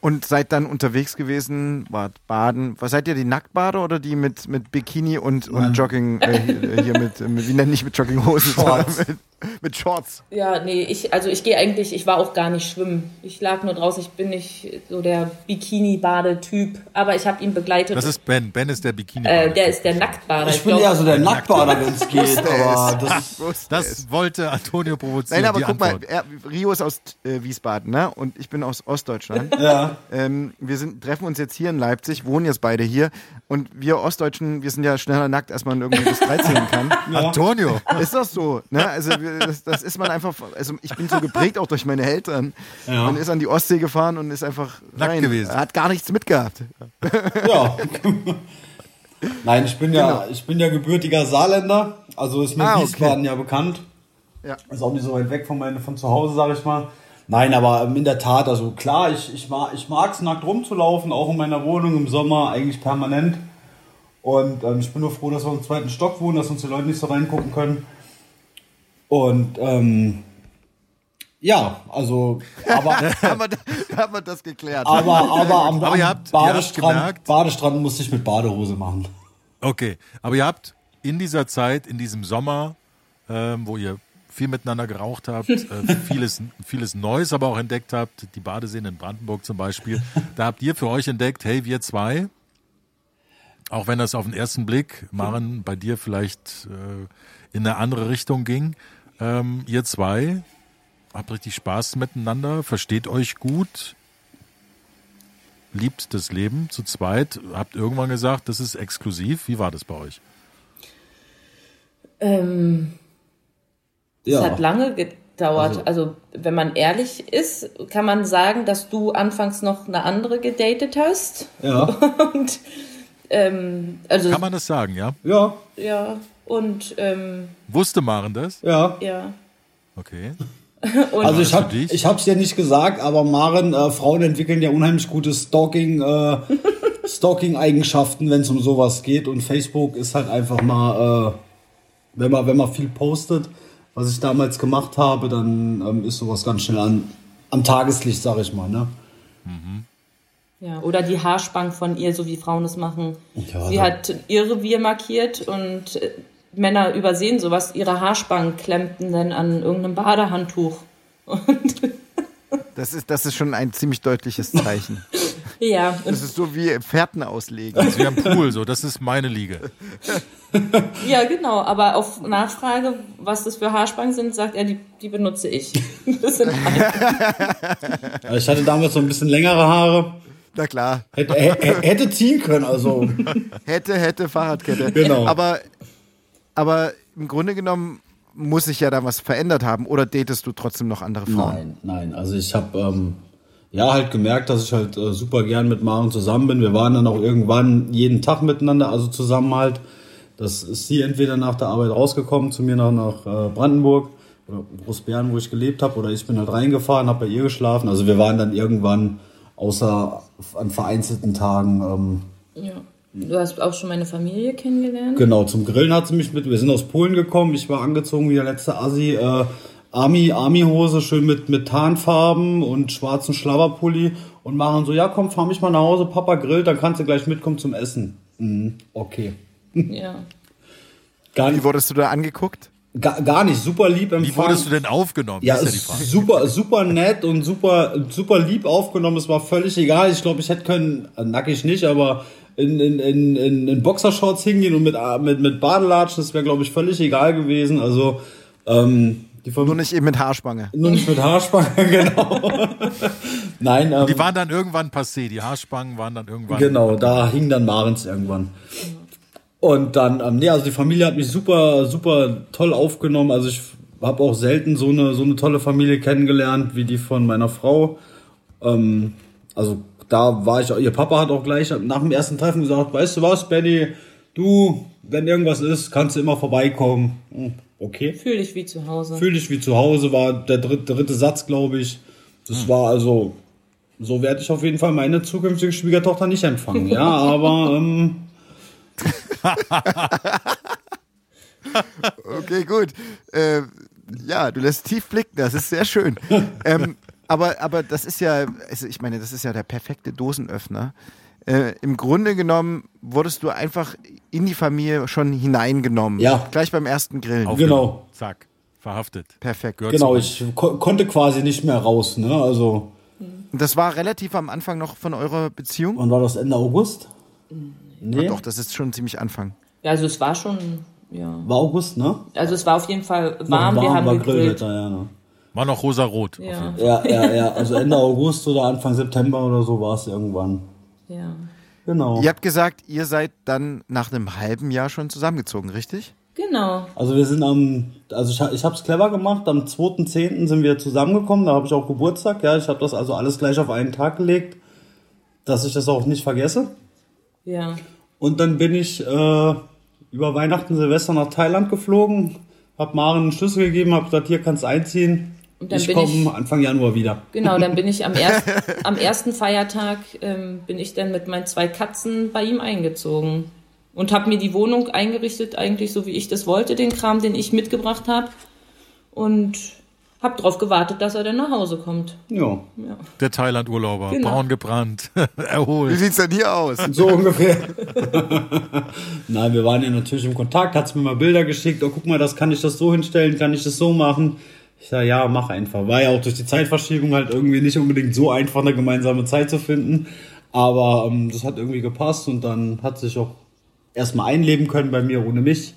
S1: Und seid dann unterwegs gewesen, wart baden. Was seid ihr, die Nacktbader oder die mit, mit Bikini und, und. Jogging, äh, hier hier mit, mit, wie nennt nicht mit Jogginghosen,
S4: Shorts.
S1: mit, mit Shorts?
S3: Ja, nee, ich, also ich gehe eigentlich, ich war auch gar nicht schwimmen. Ich lag nur draußen, ich bin nicht so der Bikini-Bade-Typ, aber ich habe ihn begleitet.
S2: Das ist Ben. Ben ist der Bikini.
S3: äh, der ist der Nacktbader.
S4: Ich bin
S3: glaub-
S4: eher so der Nacktbader, wenn es geht, aber das
S1: es.
S2: das wollte Antonio provozieren.
S1: Nein, aber
S2: die
S1: guck mal,
S2: Antwort.
S1: er, Rio ist aus äh, Wiesbaden, ne? Und ich bin aus Ostdeutschland.
S4: ja.
S1: ähm, wir sind, treffen uns jetzt hier in Leipzig, wohnen jetzt beide hier. Und wir Ostdeutschen, wir sind ja schneller nackt, als man irgendwie bis 13 kann.
S2: Antonio.
S1: Ist das so? Ne? Also das, das ist man einfach, also ich bin so geprägt auch durch meine Eltern.
S4: Ja.
S1: Man ist an die Ostsee gefahren und ist einfach
S2: Nackt gewesen.
S1: Er hat gar nichts mitgehabt.
S4: Ja. Nein, ich bin ja, ich bin ja gebürtiger Saarländer, also ist mir
S1: Ah, okay.
S4: Wiesbaden ja bekannt.
S1: Ja.
S4: Ist auch nicht so weit weg von, meine, von zu Hause, sag ich mal. Nein, aber in der Tat, also klar, ich, ich, mag, ich mag es nackt rumzulaufen, auch in meiner Wohnung im Sommer, eigentlich permanent. Und ähm, ich bin nur froh, dass wir im zweiten Stock wohnen, dass uns die Leute nicht so reingucken können. Und ähm, ja, also, aber,
S1: haben, wir, da- haben wir das geklärt.
S4: aber, aber am,
S2: Aber habt-
S4: Badestrand, Badestrand musste ich mit Badehose machen.
S2: Okay, aber ihr habt in dieser Zeit, in diesem Sommer, ähm, wo ihr viel miteinander geraucht habt, äh, vieles, vieles Neues aber auch entdeckt habt, die Badeseen in Brandenburg zum Beispiel, da habt ihr für euch entdeckt, hey, wir zwei, auch wenn das auf den ersten Blick, Maren, bei dir vielleicht äh, in eine andere Richtung ging, ähm, ihr zwei habt richtig Spaß miteinander, versteht euch gut, liebt das Leben zu zweit, habt irgendwann gesagt, das ist exklusiv. Wie war das bei euch?
S3: Ähm,
S4: Ja.
S3: Es hat lange gedauert. Also, wenn man ehrlich ist, kann man sagen, dass du anfangs noch eine andere gedatet hast.
S4: Ja,
S3: Und ähm, also
S2: Kann man das sagen, ja?
S4: ja,
S3: ja und ähm,
S2: Wusste Maren das?
S4: ja.
S3: ja.
S2: Okay.
S3: Und
S4: Also ich habe ich hab's ja nicht gesagt, aber Maren, äh, Frauen entwickeln ja unheimlich gute Stalking, äh, Stalking-Eigenschaften, wenn es um sowas geht. Und Facebook ist halt einfach mal, äh, wenn man wenn man viel postet, was ich damals gemacht habe, dann ähm, ist sowas ganz schnell an, am Tageslicht, sag ich mal. Ne?
S3: ja, oder die Haarspange von ihr, so wie Frauen es machen.
S4: Ja,
S3: Sie hat ihr Revier markiert und äh, Männer übersehen sowas. Ihre Haarspangen klemmten dann an irgendeinem Badehandtuch.
S1: Das ist, das ist schon ein ziemlich deutliches Zeichen.
S3: Ja,
S1: Das ist so wie Pferden auslegen.
S2: Das ist wie am Pool, so. Das ist meine Liege.
S3: Ja, genau. Aber auf Nachfrage, was das für Haarspangen sind, sagt er, die, die benutze ich. Das sind
S4: Also ich hatte damals so ein bisschen längere Haare.
S1: Na klar.
S4: Hätte, hä- hätte ziehen können, also.
S1: Hätte, hätte, Fahrradkette.
S4: Genau.
S1: Aber, aber im Grunde genommen muss sich ja da was verändert haben. Oder datest du trotzdem noch andere Frauen?
S4: Nein, nein. Also ich habe ähm, ja halt gemerkt, dass ich halt äh, super gern mit Maren zusammen bin. Wir waren dann auch irgendwann jeden Tag miteinander, also zusammen halt. Das ist sie entweder nach der Arbeit rausgekommen zu mir nach, nach äh, Brandenburg oder Großbären, wo ich gelebt habe, oder ich bin halt reingefahren, habe bei ihr geschlafen. Also wir waren dann irgendwann außer an vereinzelten Tagen ähm,
S3: ja. Du hast auch schon meine Familie kennengelernt.
S4: Genau, zum Grillen hat sie mich mit. Wir sind aus Polen gekommen. Ich war angezogen wie der letzte Assi. Äh, Army, Army-Hose, schön mit, mit Tarnfarben und schwarzen Schlabberpulli. Und machen so, ja komm, fahr mich mal nach Hause, Papa grillt, dann kannst du gleich mitkommen zum Essen. Mhm, okay.
S3: Ja.
S4: Gar
S1: Wie
S4: nicht.
S1: wurdest du da angeguckt?
S4: Gar, gar nicht, super lieb empfangen.
S2: Wie wurdest du denn aufgenommen?
S4: Ja,
S2: ist ja die Frage.
S4: super, super nett und super, super lieb aufgenommen. Es war völlig egal. Ich glaube, ich hätte können, äh, nackig nicht, aber in, in, in, in, in Boxershorts hingehen und mit, äh, mit, mit Badelatschen, das wäre, glaube ich, völlig egal gewesen. Also, ähm,
S1: Nur nicht eben mit Haarspange.
S4: nur nicht mit Haarspange, genau. Nein, ähm,
S2: Die waren dann irgendwann passé. Die Haarspangen waren dann irgendwann.
S4: Genau, da hing dann Marens irgendwann. Und dann, ähm, nee, also die Familie hat mich super, super toll aufgenommen. Also ich habe auch selten so eine, so eine tolle Familie kennengelernt wie die von meiner Frau. Ähm, also da war ich, ihr Papa hat auch gleich nach dem ersten Treffen gesagt, weißt du was, Benny, du, wenn irgendwas ist, kannst du immer vorbeikommen. Hm, Okay.
S3: Fühl dich wie zu Hause.
S4: Fühl dich wie zu Hause, war der dritte, dritte Satz, glaube ich. Das war also, so werde ich auf jeden Fall meine zukünftige Schwiegertochter nicht empfangen. Ja, aber ähm,
S1: Okay, gut. Äh, ja, du lässt tief blicken, das ist sehr schön. ähm, aber, aber das ist ja, also ich meine, das ist ja der perfekte Dosenöffner. Äh, Im Grunde genommen wurdest du einfach in die Familie schon hineingenommen.
S4: Ja.
S1: Gleich beim ersten Grillen.
S2: Auf-
S4: genau,
S2: Zack. Verhaftet.
S1: Perfekt.
S2: Gehört
S4: genau, ich ko konnte quasi nicht mehr raus. Ne? Also,
S1: Und das war relativ am Anfang noch von eurer Beziehung?
S4: wann war das Ende August? Nee,
S1: Doch, das ist schon ziemlich Anfang.
S3: Ja, also es war schon, ja.
S4: war August, ne?
S3: Also es war auf jeden Fall warm, wir haben
S4: war
S3: gegrillt.
S4: Grillwetter, ja, ne?
S2: War noch rosa-rot.
S3: Ja,
S4: Ja, ja, ja. Also Ende August oder Anfang September oder so war es irgendwann.
S3: Ja.
S4: Genau.
S1: Ihr habt gesagt, ihr seid dann nach einem halben Jahr schon zusammengezogen, richtig?
S3: Genau.
S4: Also wir sind am, also ich, ich habe es clever gemacht, am 2.10. sind wir zusammengekommen, da habe ich auch Geburtstag, ja, ich habe das also alles gleich auf einen Tag gelegt, dass ich das auch nicht vergesse.
S3: Ja.
S4: Und dann bin ich äh, über Weihnachten, Silvester nach Thailand geflogen, habe Maren einen Schlüssel gegeben, habe gesagt, hier kannst du einziehen.
S3: Und dann
S4: ich komme Anfang Januar wieder.
S3: Genau, dann bin ich am, erst, am ersten Feiertag ähm, bin ich dann mit meinen zwei Katzen bei ihm eingezogen und habe mir die Wohnung eingerichtet, eigentlich so wie ich das wollte, den Kram, den ich mitgebracht habe und habe darauf gewartet, dass er dann nach Hause kommt.
S4: Ja,
S2: Der Thailand-Urlauber.
S3: Genau.
S2: Braun gebrannt.
S1: Wie
S2: Erholt.
S1: sieht's denn hier aus?
S4: so ungefähr. Nein, wir waren ja natürlich im Kontakt, hat mir mal Bilder geschickt, oh guck mal, das kann ich das so hinstellen, kann ich das so machen. Ich sag, ja, mach einfach. War ja auch durch die Zeitverschiebung halt irgendwie nicht unbedingt so einfach, eine gemeinsame Zeit zu finden. Aber ähm, das hat irgendwie gepasst und dann hat sich auch erstmal einleben können bei mir ohne mich.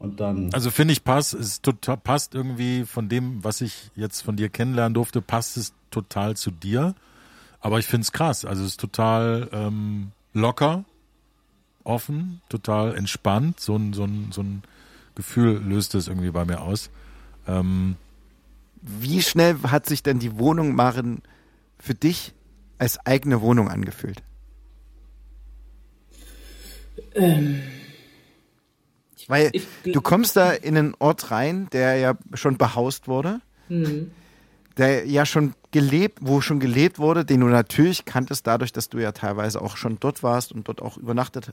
S4: Und dann.
S2: Also finde ich passt, es total, passt irgendwie von dem, was ich jetzt von dir kennenlernen durfte, passt es total zu dir. Aber ich finde es krass. Also es ist total ähm, locker, offen, total entspannt. So ein, so, ein, so ein Gefühl löst es irgendwie bei mir aus. Ähm,
S1: Wie schnell hat sich denn die Wohnung Maren für dich als eigene Wohnung angefühlt? Weil
S3: ich
S1: du kommst da in einen Ort rein, der ja schon behaust wurde, der ja schon gelebt, wo schon gelebt wurde, den du natürlich kanntest, dadurch, dass du ja teilweise auch schon dort warst und dort auch übernachtet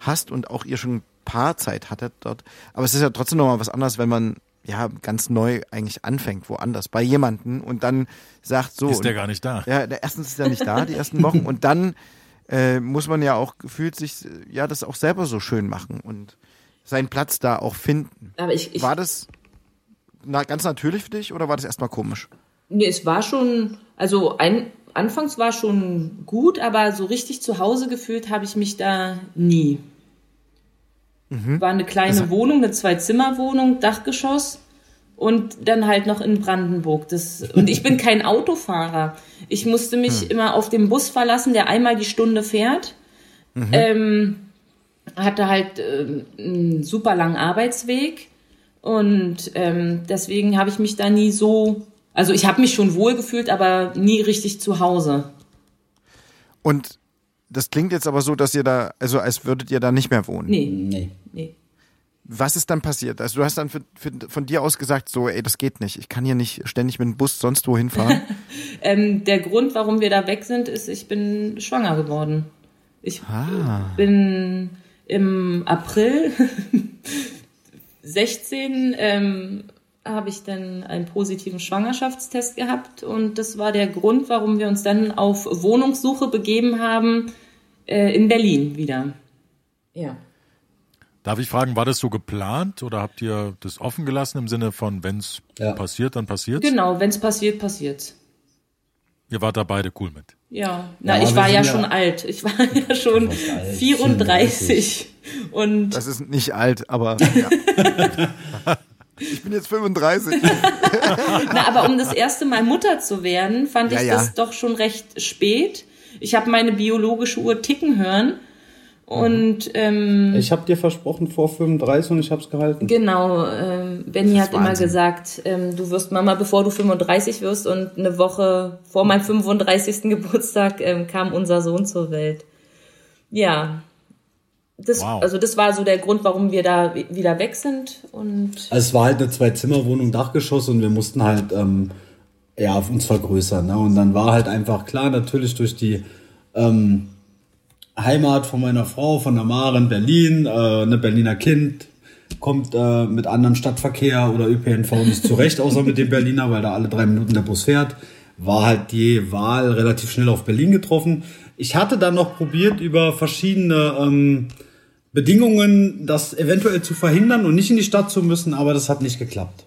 S1: hast und auch ihr schon Paarzeit hattet dort. Aber es ist ja trotzdem nochmal was anderes, wenn man ja ganz neu eigentlich anfängt, woanders, bei jemanden und dann sagt so.
S2: ist der
S1: und-
S2: gar nicht da.
S1: ja, der, erstens ist er nicht da, die ersten Wochen. Und dann äh, muss man ja auch gefühlt sich, ja, das auch selber so schön machen und seinen Platz da auch finden.
S3: Aber ich, ich
S1: War das na, ganz natürlich für dich oder war das erstmal komisch?
S3: Nee, es war schon, also ein, anfangs war schon gut, aber so richtig zu Hause gefühlt habe ich mich da nie. War eine kleine Wohnung, eine Zwei-Zimmer-Wohnung, Dachgeschoss und dann halt noch in Brandenburg. Das, und ich bin kein Autofahrer. Ich musste mich immer auf den Bus verlassen, der einmal die Stunde fährt. Ähm, hatte halt ähm, einen super langen Arbeitsweg. Und ähm, deswegen habe ich mich da nie so, also ich habe mich schon wohl gefühlt, aber nie richtig zu Hause.
S1: Und das klingt jetzt aber so, dass ihr da, also als würdet ihr da nicht mehr wohnen.
S3: Nee,
S4: Nee.
S3: nee.
S1: Was ist dann passiert? Also du hast dann für, für, von dir aus gesagt, so, ey, das geht nicht. Ich kann hier nicht ständig mit dem Bus sonst wohin fahren.
S3: Ähm, der Grund, warum wir da weg sind, ist, ich bin schwanger geworden. Ich bin im April 16 ähm, habe ich dann einen positiven Schwangerschaftstest gehabt und das war der Grund, warum wir uns dann auf Wohnungssuche begeben haben äh, in Berlin wieder. Ja.
S2: Darf ich fragen, war das so geplant oder habt ihr das offen gelassen im Sinne von, wenn es
S4: Ja.
S2: passiert, dann passiert
S3: Genau, wenn es passiert, passiert's.
S2: Ihr wart da beide cool mit.
S3: Ja, na,
S4: aber
S3: ich war ja
S4: ja-
S3: schon alt. Ich war ja schon
S4: alt,
S3: 34. Und
S1: Das ist nicht alt, aber ja. ich bin jetzt 35.
S3: Na, aber um das erste Mal Mutter zu werden, fand
S1: Ja,
S3: ich
S1: ja.
S3: das doch schon recht spät. Ich habe meine biologische Uhr ticken hören. Und ähm,
S4: Ich habe dir versprochen vor 35 und ich habe es gehalten.
S3: genau, ähm, Benny hat immer
S1: Wahnsinn.
S3: gesagt, ähm, du wirst Mama, bevor du 35 wirst. Und eine Woche vor meinem 35. Geburtstag ähm, kam unser Sohn zur Welt. Ja. Das,
S2: Wow.
S3: Also das war so der Grund, warum wir da wi- wieder weg sind. Und
S4: Also es war halt eine Zwei-Zimmer-Wohnung, Dachgeschoss und wir mussten halt ähm, ja, uns vergrößern. Ne? Und dann war halt einfach klar, natürlich durch die ähm, Heimat von meiner Frau, von der Mare in Berlin, äh, eine Berliner Kind, kommt äh, mit anderem Stadtverkehr oder ÖPNV nicht zurecht, außer mit dem Berliner, weil da alle drei Minuten der Bus fährt. War halt die Wahl relativ schnell auf Berlin getroffen. Ich hatte dann noch probiert, über verschiedene ähm, Bedingungen das eventuell zu verhindern und nicht in die Stadt zu müssen, aber das hat nicht geklappt.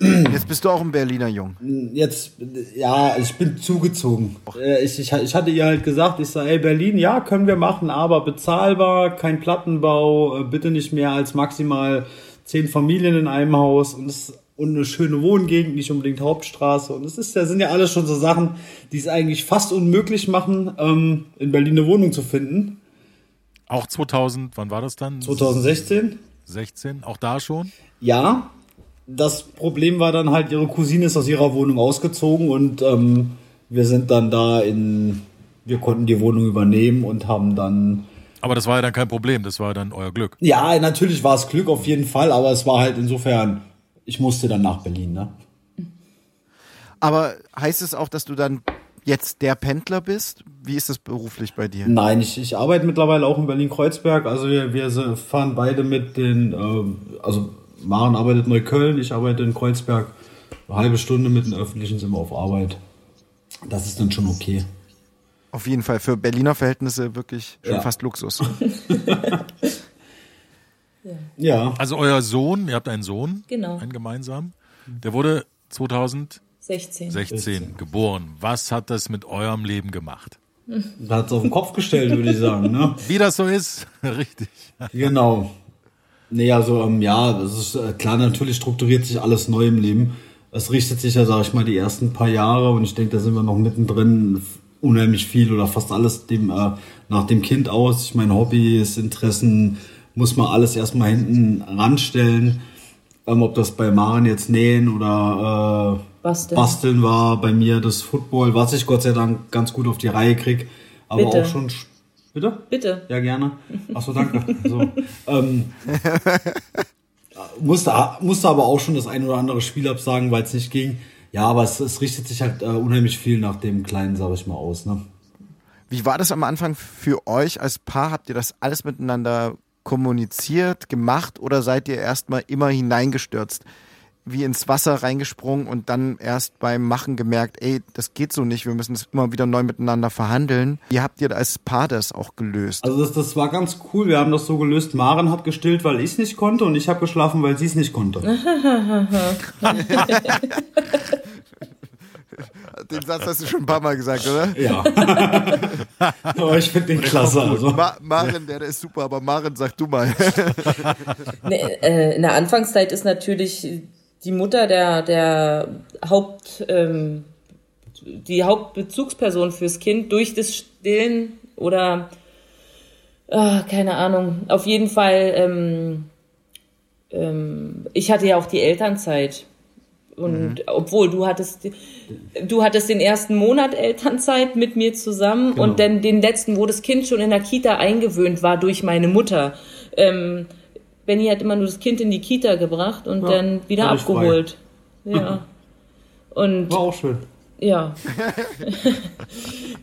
S1: Jetzt bist du auch ein Berliner Jung.
S4: Jetzt, ja, ich bin zugezogen. Äh, Ich, ich, ich hatte ihr halt gesagt, ich sage, ey, Berlin, ja, können wir machen, aber bezahlbar, kein Plattenbau, äh, bitte nicht mehr als maximal zehn Familien in einem Haus und, es, und eine schöne Wohngegend, nicht unbedingt Hauptstraße. Und es ist, ja, sind ja alles schon so Sachen, die es eigentlich fast unmöglich machen, ähm, in Berlin eine Wohnung zu finden.
S2: Auch 2000, wann war das dann?
S4: 2016.
S2: 16, auch da schon?
S4: Ja, das Problem war dann halt, ihre Cousine ist aus ihrer Wohnung ausgezogen und ähm, wir sind dann da in, wir konnten die Wohnung übernehmen und haben dann,
S2: Aber das war ja dann kein Problem, das war dann euer Glück.
S4: ja, natürlich war es Glück auf jeden Fall, aber es war halt insofern, ich musste dann nach Berlin, ne?
S1: Aber heißt es auch, dass du dann jetzt der Pendler bist? Wie ist das beruflich bei dir?
S4: Nein, ich, ich arbeite mittlerweile auch in Berlin-Kreuzberg, also wir, wir fahren beide mit den, ähm, also Maren arbeitet in Neukölln, ich arbeite in Kreuzberg, eine halbe Stunde mit den Öffentlichen sind wir auf Arbeit. Das ist dann schon okay.
S1: Auf jeden Fall für Berliner Verhältnisse wirklich schon
S4: Ja.
S1: fast Luxus.
S4: Ja.
S2: Also euer Sohn, ihr habt einen Sohn,
S3: Genau.
S2: einen gemeinsamen, der wurde 2016
S3: 16.
S2: geboren. Was hat das mit eurem Leben gemacht?
S4: Da hat es auf den Kopf gestellt, würde ich sagen. Ne?
S2: Wie das so ist, richtig.
S4: Genau. Nee, also ähm, ja, das ist äh, klar, natürlich strukturiert sich alles neu im Leben. Es richtet sich ja, sag ich mal, die ersten paar Jahre und ich denke, da sind wir noch mittendrin unheimlich viel oder fast alles dem, äh, nach dem Kind aus. Ich meine, Hobbys, Interessen, muss man alles erstmal hinten ranstellen. Ähm, ob das bei Maren jetzt nähen oder äh,
S3: Basteln.
S4: Basteln war, bei mir das Football, was ich Gott sei Dank ganz gut auf die Reihe krieg. Aber
S3: Bitte.
S4: auch schon. sch- Bitte?
S3: Bitte.
S4: Ja, gerne. Achso, danke. So, ähm, musste, musste aber auch schon das ein oder andere Spiel absagen, weil es nicht ging. Ja, aber es, es richtet sich halt äh, unheimlich viel nach dem Kleinen, sage ich mal, aus. Ne?
S1: Wie war das am Anfang für euch als Paar? Habt ihr das alles miteinander kommuniziert, gemacht oder seid ihr erstmal immer hineingestürzt? Wie ins Wasser reingesprungen und dann erst beim Machen gemerkt, ey, das geht so nicht, wir müssen es immer wieder neu miteinander verhandeln. Wie habt ihr als Paar das auch gelöst?
S4: Also das, das war ganz cool. Wir haben das so gelöst. Maren hat gestillt, weil ich es nicht konnte und ich habe geschlafen, weil sie es nicht konnte.
S1: Den Satz hast du schon ein paar Mal gesagt, oder?
S4: Ja. aber ich finde den klasse. Also.
S1: Ma Maren, der, der ist super, aber Maren, sag du mal.
S3: Ne, äh, in der Anfangszeit ist natürlich die Mutter der, der Haupt, ähm, die Hauptbezugsperson fürs Kind durch das Stillen oder ah, keine Ahnung. Auf jeden Fall, ähm, ähm, ich hatte ja auch die Elternzeit. Und obwohl du hattest, du hattest den ersten Monat Elternzeit mit mir zusammen
S4: Genau.
S3: und dann den letzten, wo das Kind schon in der Kita eingewöhnt war durch meine Mutter. Ähm, Benny hat immer nur das Kind in die Kita gebracht und
S4: Ja,
S3: dann wieder
S4: ich frei.
S3: abgeholt. Ja. Und
S4: War auch schön.
S3: ja.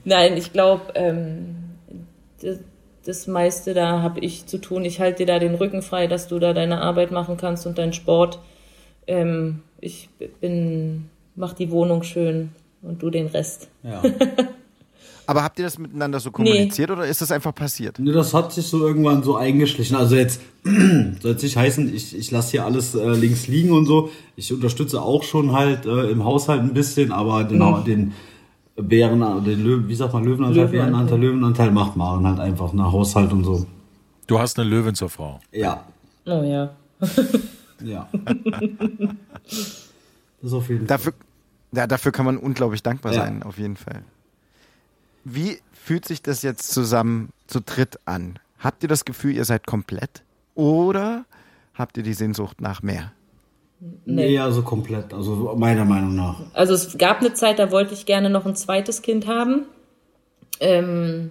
S3: Nein, ich glaube, ähm, das, das meiste da habe ich zu tun. Ich halte dir da den Rücken frei, dass du da deine Arbeit machen kannst und deinen Sport. Ähm, ich bin, mach die Wohnung schön und du den Rest.
S4: Ja.
S1: Aber habt ihr das miteinander so kommuniziert oder ist das einfach passiert?
S4: Ne, das hat sich so irgendwann so eingeschlichen. Also jetzt soll es nicht heißen, ich, ich lasse hier alles äh, links liegen und so. Ich unterstütze auch schon halt äh, im Haushalt ein bisschen, aber den,
S3: Mhm.
S4: den Bären, den Löwen, wie sagt man, Löwenanteil,
S3: Löwenanteil.
S4: Bärenanteil, Löwenanteil macht Maren halt einfach nach Haushalt und so.
S2: Du hast eine Löwin zur Frau.
S4: Ja,
S3: Oh ja.
S4: ja. das ist auf jeden Fall.
S1: Dafür, ja, dafür kann man unglaublich dankbar
S4: Ja.
S1: sein, auf jeden Fall. Wie fühlt sich das jetzt zusammen zu dritt an? Habt ihr das Gefühl, ihr seid komplett? Oder habt ihr die Sehnsucht nach mehr?
S4: Nee, ja, so komplett. Also meiner Meinung nach.
S3: Also es gab eine Zeit, da wollte ich gerne noch ein zweites Kind haben. Ähm,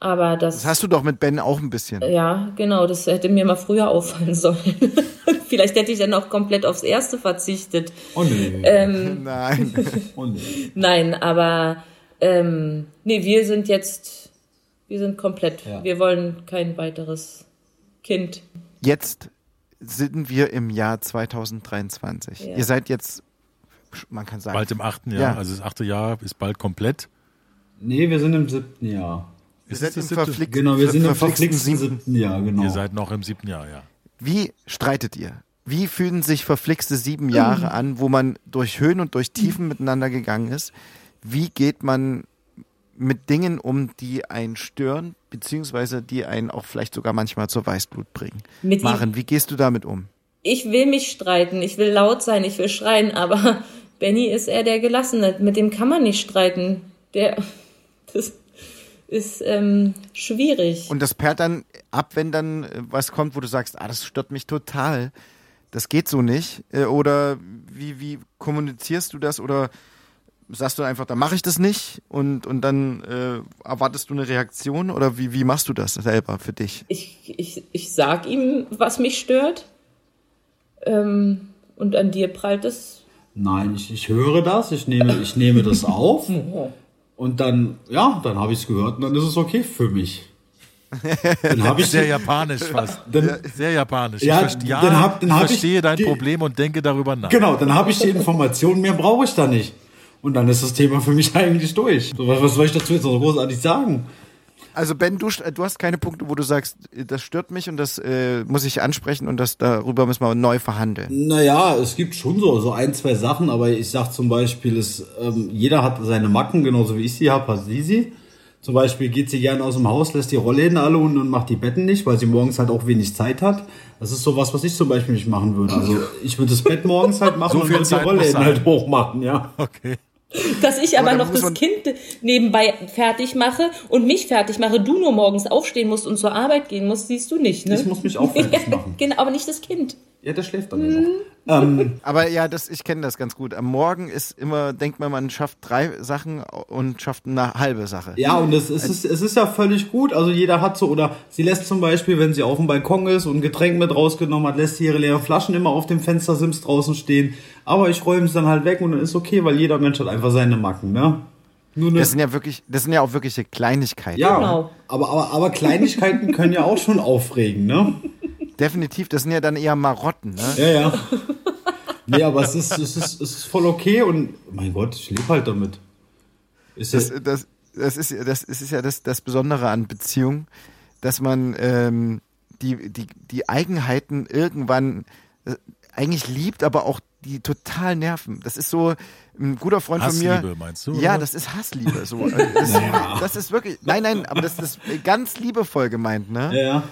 S3: aber das,
S1: Das hast du doch mit Ben auch ein bisschen.
S3: ja, genau, das hätte mir mal früher auffallen sollen. Vielleicht hätte ich dann auch komplett aufs erste verzichtet.
S4: Oh nee.
S3: Ähm,
S1: Nein.
S4: oh nee.
S3: Nein, aber ähm, nee, wir sind jetzt, wir sind komplett.
S4: Ja.
S3: Wir wollen kein weiteres Kind.
S1: Jetzt sind wir im Jahr 2023.
S3: Ja.
S1: Ihr seid jetzt, man kann sagen,
S2: Bald im achten Jahr.
S1: Ja.
S2: Also das achte Jahr ist bald komplett.
S4: Nee, wir sind im siebten Jahr.
S1: Seid
S2: es
S1: im verflixt,
S4: Genau, wir sind im
S1: verflixten
S4: verflixten
S1: siebten.
S4: Jahr, genau.
S2: Ihr seid noch im siebten Jahr, ja.
S1: Wie streitet ihr? Wie fühlen sich verflixte sieben Jahre an, wo man durch Höhen und durch Tiefen miteinander gegangen ist? Wie geht man mit Dingen um, die einen stören, beziehungsweise die einen auch vielleicht sogar manchmal zur Weißblut bringen?
S3: Mit
S1: Maren, wie gehst du damit um?
S3: Ich will mich streiten, ich will laut sein, ich will schreien, aber Benny ist eher der Gelassene. Mit dem kann man nicht streiten. Der, das ist ähm, schwierig.
S1: Und das perlt dann ab, wenn dann äh, was kommt, wo du sagst, ah, das stört mich total. Das geht so nicht. Äh, Oder wie, wie kommunizierst du das? Oder sagst du einfach, dann mache ich das nicht und, und dann äh, erwartest du eine Reaktion? Oder wie, wie machst du das selber für dich?
S3: ich, ich, ich sag ihm, was mich stört. Ähm, und an dir prallt es.
S4: Nein, ich, ich höre das, ich nehme, ich nehme das auf und dann, ja, dann habe ich es gehört und dann ist es okay für mich. Dann habe ich
S2: Sehr japanisch fast.
S4: Dann-
S2: Sehr japanisch.
S4: Ja,
S2: ich ja,
S4: dann hab- dann
S2: ich
S4: hab ich
S2: verstehe dein
S4: die-
S2: Problem und denke darüber nach.
S4: Genau, dann habe ich die Information, mehr brauche ich da nicht. Und dann ist das Thema für mich eigentlich durch. So, was, was soll ich dazu jetzt noch großartig sagen?
S1: Also Ben, du, du hast keine Punkte, wo du sagst, das stört mich und das äh, muss ich ansprechen und das darüber müssen wir neu verhandeln.
S4: Naja, es gibt schon so, so ein, zwei Sachen, aber ich sag zum Beispiel, es, ähm, jeder hat seine Macken, genauso wie ich sie habe, hat sie sie. Zum Beispiel geht sie gerne aus dem Haus, lässt die Rollläden alle unten und macht die Betten nicht, weil sie morgens halt auch wenig Zeit hat. Das ist sowas, was ich zum Beispiel nicht machen würde. Also ich würde das Bett morgens halt machen
S2: So
S4: und die Rollläden halt hochmachen, ja.
S2: Okay.
S3: Dass ich aber,
S1: Aber
S3: noch das Kind nebenbei fertig mache und mich fertig mache, du nur morgens aufstehen musst und zur Arbeit gehen musst, siehst du nicht, ne?
S4: Ich muss mich auch fertig machen.
S3: Genau, aber nicht das Kind.
S4: Ja, der schläft dann ja noch. Ähm,
S1: Aber ja, das, ich kenne das ganz gut. Am Morgen ist immer, denkt man, man schafft drei Sachen und schafft eine halbe Sache.
S4: Ja, und es, es, ist, es ist ja völlig gut. Also jeder hat so, oder sie lässt zum Beispiel, wenn sie auf dem Balkon ist und ein Getränk mit rausgenommen hat, lässt sie ihre leeren Flaschen immer auf dem Fenstersims draußen stehen. Aber ich räume es dann halt weg und dann ist okay, weil jeder Mensch hat einfach seine Macken, ne?
S1: Das sind ja wirklich, das sind ja auch wirkliche Kleinigkeiten.
S4: ja,
S3: Genau.
S4: aber, aber, aber Kleinigkeiten können ja auch schon aufregen, ne?
S1: Definitiv, das sind ja dann eher Marotten, ne?
S4: Ja, ja. Nee, aber es ist, es ist, es ist voll okay und mein Gott, ich lebe halt damit. Ist
S1: Das,
S4: ja,
S1: das, das, ist, das ist ja das, das Besondere an Beziehungen, dass man ähm, die, die, die Eigenheiten irgendwann äh, eigentlich liebt, aber auch die total nerven. Das ist so ein guter Freund von mir.
S2: Hassliebe, meinst du,
S1: Ja,
S2: oder?
S1: das ist Hassliebe. So. Das, das ist wirklich, nein, nein, aber das ist ganz liebevoll gemeint, ne?
S4: ja, ja.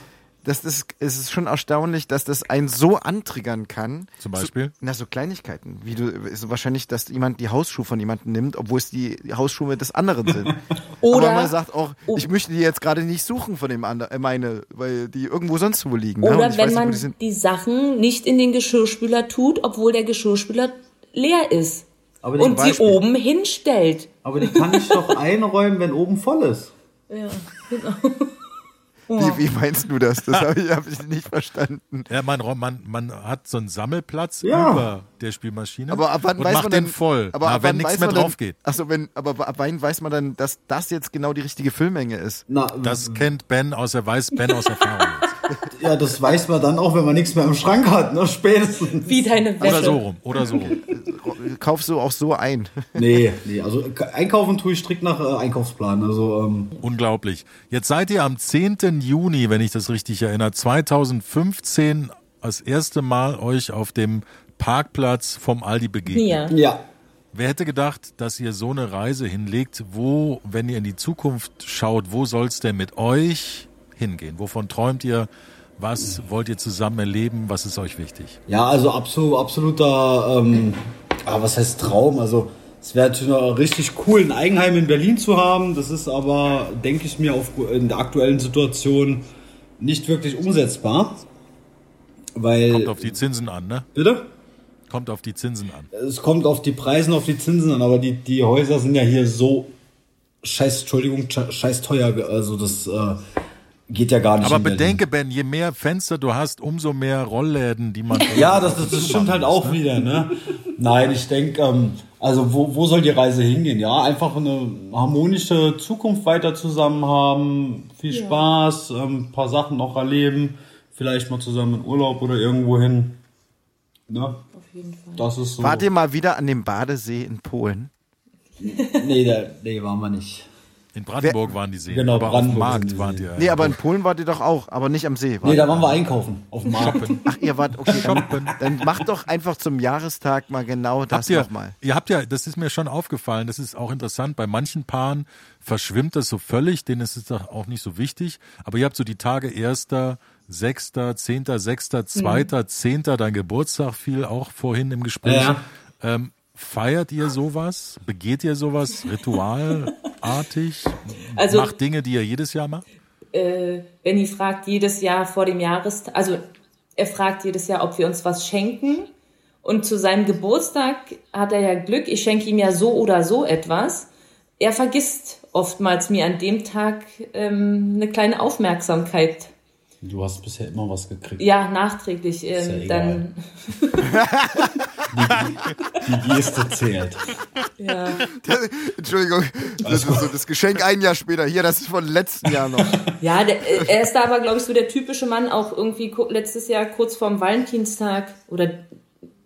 S1: Das ist, es ist schon erstaunlich, dass das einen so antriggern kann.
S2: Zum Beispiel?
S1: So, na, so Kleinigkeiten. Wie du, ist wahrscheinlich, dass jemand die Hausschuhe von jemandem nimmt, obwohl es die Hausschuhe des anderen sind.
S3: Oder-
S1: Aber man sagt auch,
S3: Oh.
S1: ich möchte die jetzt gerade nicht suchen von dem anderen, äh, meine, weil die irgendwo sonst wo liegen. Ne?
S3: Oder wenn
S1: weiß nicht,
S3: man
S1: die sind.
S3: die Sachen nicht in den Geschirrspüler tut, obwohl der Geschirrspüler leer ist.
S4: Aber die
S3: und sie oben hinstellt.
S4: Aber die kann ich doch einräumen, wenn oben voll ist.
S3: Ja, genau.
S1: Wie, wie meinst du das? Das habe ich, hab ich nicht verstanden.
S2: Ja, man, man, man hat so einen Sammelplatz
S4: Ja.
S2: über der Spielmaschine
S1: Aber ab wann
S2: und
S1: weiß
S2: macht
S1: man
S2: den
S1: denn,
S2: voll,
S1: aber
S2: na,
S1: ab
S2: wenn
S1: wann
S2: nichts
S1: weiß
S2: mehr drauf geht.
S1: Achso, wenn, aber ab wann weiß man dann, dass das jetzt genau die richtige Füllmenge ist?
S4: Na,
S2: Das kennt Ben aus, er weiß Ben aus Erfahrung.
S4: Ja, das weiß man dann auch, wenn man nichts mehr im Schrank hat, ne? Spätestens.
S3: Wie deine Wäsche.
S2: Oder so rum, oder so rum.
S1: Kaufst du auch so ein?
S4: Nee, nee, also einkaufen tue ich strikt nach äh, Einkaufsplan. Also ähm,
S2: Unglaublich. Jetzt seid ihr am 10. Juni, wenn ich das richtig erinnere, 2015 das erste Mal euch auf dem Parkplatz vom Aldi begegnet.
S3: Mir.
S4: ja.
S2: Wer hätte gedacht, dass ihr so eine Reise hinlegt, wo, wenn ihr in die Zukunft schaut, wo soll's denn mit euch hingehen? Wovon träumt ihr? Was wollt ihr zusammen erleben? Was ist euch wichtig?
S4: Ja, also absolut, absoluter, ähm, ah, was heißt Traum? Also es wäre natürlich richtig cool, ein Eigenheim in Berlin zu haben. Das ist aber, denke ich mir, auf, in der aktuellen Situation nicht wirklich umsetzbar. Weil.
S2: Kommt auf die Zinsen an, ne?
S4: bitte?
S2: Kommt auf die Zinsen an.
S4: Es kommt auf die Preise auf die Zinsen an, aber die, die Häuser sind ja hier so scheiß, Entschuldigung, sche- scheiß teuer. Also das äh, geht ja gar nicht.
S2: Aber
S4: in Berlin.
S2: bedenke, Ben, je mehr Fenster du hast, umso mehr Rollläden, die man.
S4: Ja, das, das, das stimmt halt auch wieder, ne? Nein, ich denke, ähm, also wo, wo soll die Reise hingehen? Ja, einfach eine harmonische Zukunft weiter zusammen haben, viel Spaß, ähm, ein paar Sachen noch erleben, vielleicht mal zusammen in Urlaub oder irgendwo hin. Ne?
S3: Auf jeden Fall.
S4: Das ist so.
S1: Wart ihr mal wieder an dem Badesee in Polen?
S4: Nee, da, nee, waren wir nicht.
S2: In Brandenburg waren die Seen,
S4: Genau,
S2: aber auf dem
S4: Brandenburg
S2: Markt waren die. Ja.
S1: Nee, aber in Polen wart ihr doch auch, aber nicht am See.
S4: Nee, da waren wir einkaufen, auf dem Markt.
S1: Ach, ihr wart, okay, dann, dann macht doch einfach zum Jahrestag mal genau das nochmal.
S2: ihr habt ja, das ist mir schon aufgefallen, das ist auch interessant, bei manchen Paaren verschwimmt das so völlig, denen ist es doch auch nicht so wichtig, aber ihr habt so die Tage 1., 6., 10., 6., 2., 10., dein Geburtstag fiel auch vorhin im Gespräch.
S4: Ja,
S2: Ähm, feiert ihr sowas? Begeht ihr sowas ritualartig?
S3: Also-
S2: Macht Dinge, die ihr jedes Jahr macht?
S3: äh, Benny fragt jedes Jahr vor dem Jahrestag, also er fragt jedes Jahr, ob wir uns was schenken. Und zu seinem Geburtstag hat er ja Glück, ich schenke ihm ja so oder so etwas. Er vergisst oftmals mir an dem Tag ähm, eine kleine Aufmerksamkeit.
S4: Du hast bisher immer was gekriegt.
S3: Ja, nachträglich. Ähm,
S4: ja
S3: dann,
S4: Die Geste zählt.
S3: ja.
S1: Entschuldigung, das ist so das Geschenk ein Jahr später. Hier, das ist von letzten Jahr noch.
S3: Ja, der, äh, er ist da aber, glaube ich, so der typische Mann, auch irgendwie letztes Jahr kurz vorm Valentinstag oder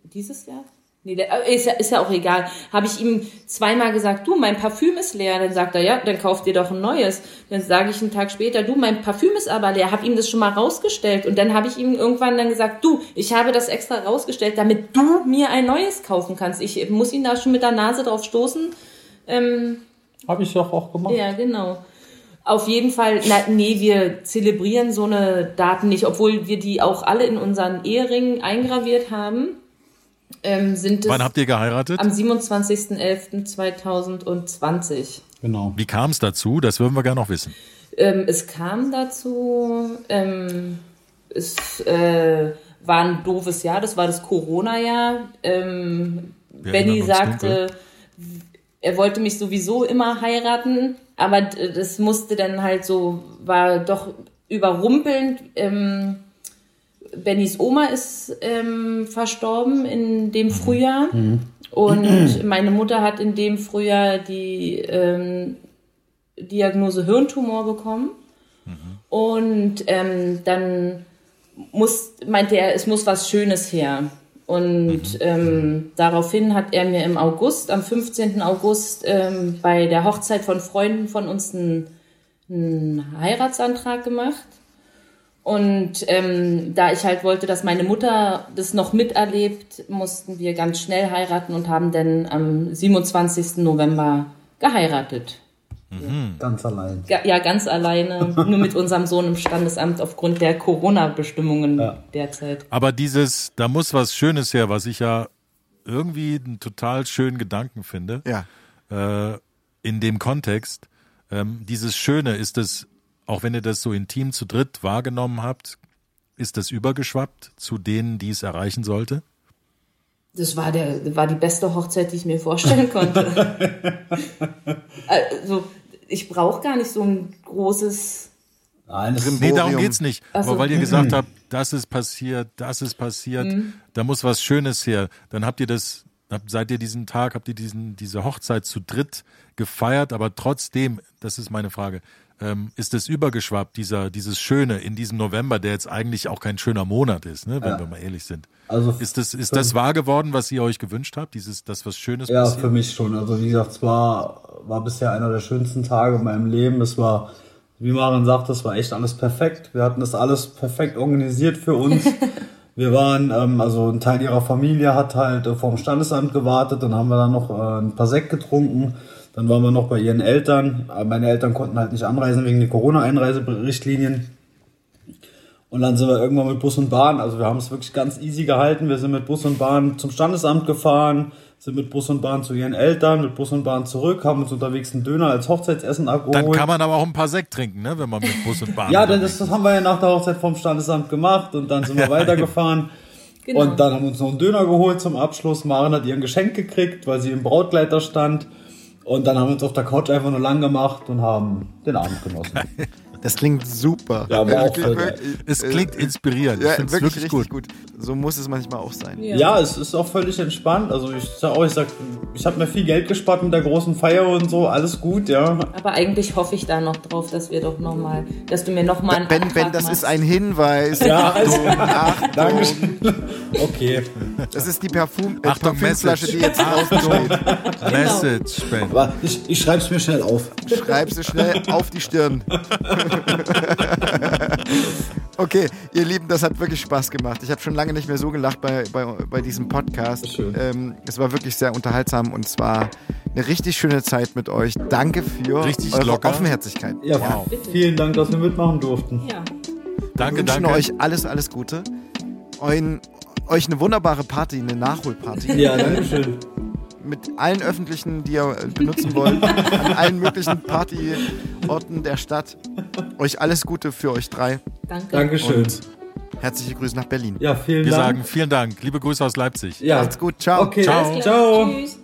S3: dieses Jahr? Nee, der, äh, ist, ja, ist ja auch egal. Habe ich ihm zweimal gesagt, du, mein Parfüm ist leer. Dann sagt er, ja, dann kauf dir doch ein neues. Dann sage ich einen Tag später, du, mein Parfüm ist aber leer. Hab ihm das schon mal rausgestellt. Und dann habe ich ihm irgendwann dann gesagt, du, ich habe das extra rausgestellt, damit du mir ein neues kaufen kannst. Ich muss ihn da schon mit der Nase drauf stoßen. Ähm,
S4: Habe ich doch auch gemacht.
S3: ja, genau. Auf jeden Fall, na, nee, wir zelebrieren so eine Daten nicht, obwohl wir die auch alle in unseren Eheringen eingraviert haben. Ähm, sind es
S2: Wann habt ihr geheiratet?
S3: am 27.11.2020.
S4: Genau.
S2: Wie kam es dazu? Das würden wir gerne noch wissen.
S3: Ähm, es kam dazu, ähm, es äh, war ein doofes Jahr, das war das Corona-Jahr. Ähm, Benny sagte, er wollte mich sowieso immer heiraten, aber das musste dann halt so, war doch überrumpelnd. Ähm, Bennys Oma ist ähm, verstorben in dem Frühjahr und meine Mutter hat in dem Frühjahr die ähm, Diagnose Hirntumor bekommen. Und ähm, dann muss, meinte er, es muss was Schönes her. Und ähm, daraufhin hat er mir im August, am 15. August, ähm, bei der Hochzeit von Freunden von uns einen, einen Heiratsantrag gemacht. Und ähm, da ich halt wollte, dass meine Mutter das noch miterlebt, mussten wir ganz schnell heiraten und haben dann am 27. November geheiratet.
S4: Ganz allein.
S3: Ga- Ja, ganz alleine, nur mit unserem Sohn im Standesamt aufgrund der Corona-Bestimmungen
S4: Ja.
S3: derzeit.
S2: Aber dieses, da muss was Schönes her, was ich ja irgendwie einen total schönen Gedanken finde,
S1: Ja.
S2: äh, in dem Kontext. Ähm, dieses Schöne, ist es, auch wenn ihr das so intim zu dritt wahrgenommen habt, ist das übergeschwappt zu denen, die es erreichen sollte?
S3: Das war, der, war die beste Hochzeit, die ich mir vorstellen konnte. also, ich brauche gar nicht so ein großes.
S4: Nein, das
S2: Nee, darum
S1: Brimborium.
S2: geht's nicht.
S3: Ach so.
S2: Aber weil ihr gesagt habt, das ist passiert, das ist passiert, da muss was Schönes her. Dann habt ihr das, seid ihr diesen Tag, habt ihr diesen, diese Hochzeit zu dritt gefeiert, aber trotzdem, das ist meine Frage, ähm, ist es übergeschwappt, dieser, dieses Schöne in diesem November, der jetzt eigentlich auch kein schöner Monat ist, ne, wenn
S4: Ja.
S2: wir mal ehrlich sind.
S4: Also
S2: Ist das, ist das wahr geworden, was ihr euch gewünscht habt? Dieses, das was Schönes
S4: Ja,
S2: passiert?
S4: für mich schon. Also wie gesagt, es war, war bisher einer der schönsten Tage in meinem Leben. Es war, wie Maren sagt, es war echt alles perfekt. Wir hatten das alles perfekt organisiert für uns. Wir waren, ähm, also ein Teil ihrer Familie hat halt äh, vorm Standesamt gewartet, dann haben wir dann noch äh, ein paar Sekt getrunken. Dann waren wir noch bei ihren Eltern. Aber meine Eltern konnten halt nicht anreisen wegen den Corona-Einreiserichtlinien. Und dann sind wir irgendwann mit Bus und Bahn, also wir haben es wirklich ganz easy gehalten. Wir sind mit Bus und Bahn zum Standesamt gefahren, sind mit Bus und Bahn zu ihren Eltern, mit Bus und Bahn zurück, haben uns unterwegs einen Döner als Hochzeitsessen abgeholt.
S2: Dann kann man aber auch ein paar Sekt trinken, ne, wenn man mit Bus und Bahn
S4: ja, denn das, das haben wir ja nach der Hochzeit vom Standesamt gemacht und dann sind wir weitergefahren.
S3: Genau.
S4: Und dann haben wir uns noch einen Döner geholt zum Abschluss. Maren hat ihr ein Geschenk gekriegt, weil sie im Brautkleid da stand. Und dann haben wir uns auf der Couch einfach nur lang gemacht und haben den Abend genossen.
S1: Das klingt super.
S4: Ja, war auch
S1: Wirklich,
S4: voll
S1: wirklich,
S2: Es klingt inspirierend.
S1: Ja,
S2: ich finde es
S1: wirklich,
S2: wirklich, gut.
S1: gut. So muss es manchmal auch sein.
S3: Ja.
S4: Ja, es ist auch völlig entspannt. Also ich sag auch, ich sag, ich habe mir viel Geld gespart mit der großen Feier und so, alles gut, ja.
S3: Aber eigentlich hoffe ich da noch drauf, dass wir doch noch mal, dass du mir noch mal einen
S1: Ben,
S3: Antrag
S1: Ben, das
S3: machst.
S1: ist ein Hinweis.
S4: Ja, also,
S1: Achtung,
S4: Dankeschön. Okay.
S1: Das ist die Parfum, äh,
S2: Achtung,
S1: Parfümflasche,
S2: Message.
S1: die jetzt draußen steht.
S2: Message, Ben.
S4: Aber ich, ich schreibe es mir schnell auf.
S1: Schreib sie schnell auf die Stirn. Okay, ihr Lieben, das hat wirklich Spaß gemacht. Ich habe schon lange nicht mehr so gelacht bei, bei, bei diesem Podcast.
S4: Schön.
S1: Ähm, es war wirklich sehr unterhaltsam und es war eine richtig schöne Zeit mit euch. Danke für
S2: Richtig
S1: eure
S2: locker.
S1: Offenherzigkeit.
S4: Ja,
S2: Wow.
S4: vielen Dank, dass wir mitmachen durften.
S3: Ja.
S1: Wir
S2: Danke,
S1: wünschen
S2: danke.
S1: euch alles, alles Gute. Euren, euch eine wunderbare Party, eine Nachholparty.
S4: Ja, danke schön.
S1: Mit allen öffentlichen, die ihr äh, benutzen wollt, an allen möglichen Partyorten der Stadt. Euch alles Gute für euch drei.
S3: Danke.
S4: Dankeschön.
S1: Und herzliche Grüße nach Berlin.
S4: Ja, vielen
S2: Wir
S4: Dank.
S2: sagen vielen Dank. Liebe Grüße aus Leipzig.
S4: ja.
S1: Macht's gut, ciao.
S4: Okay,
S2: Ciao.
S4: Ciao.
S3: Tschüss.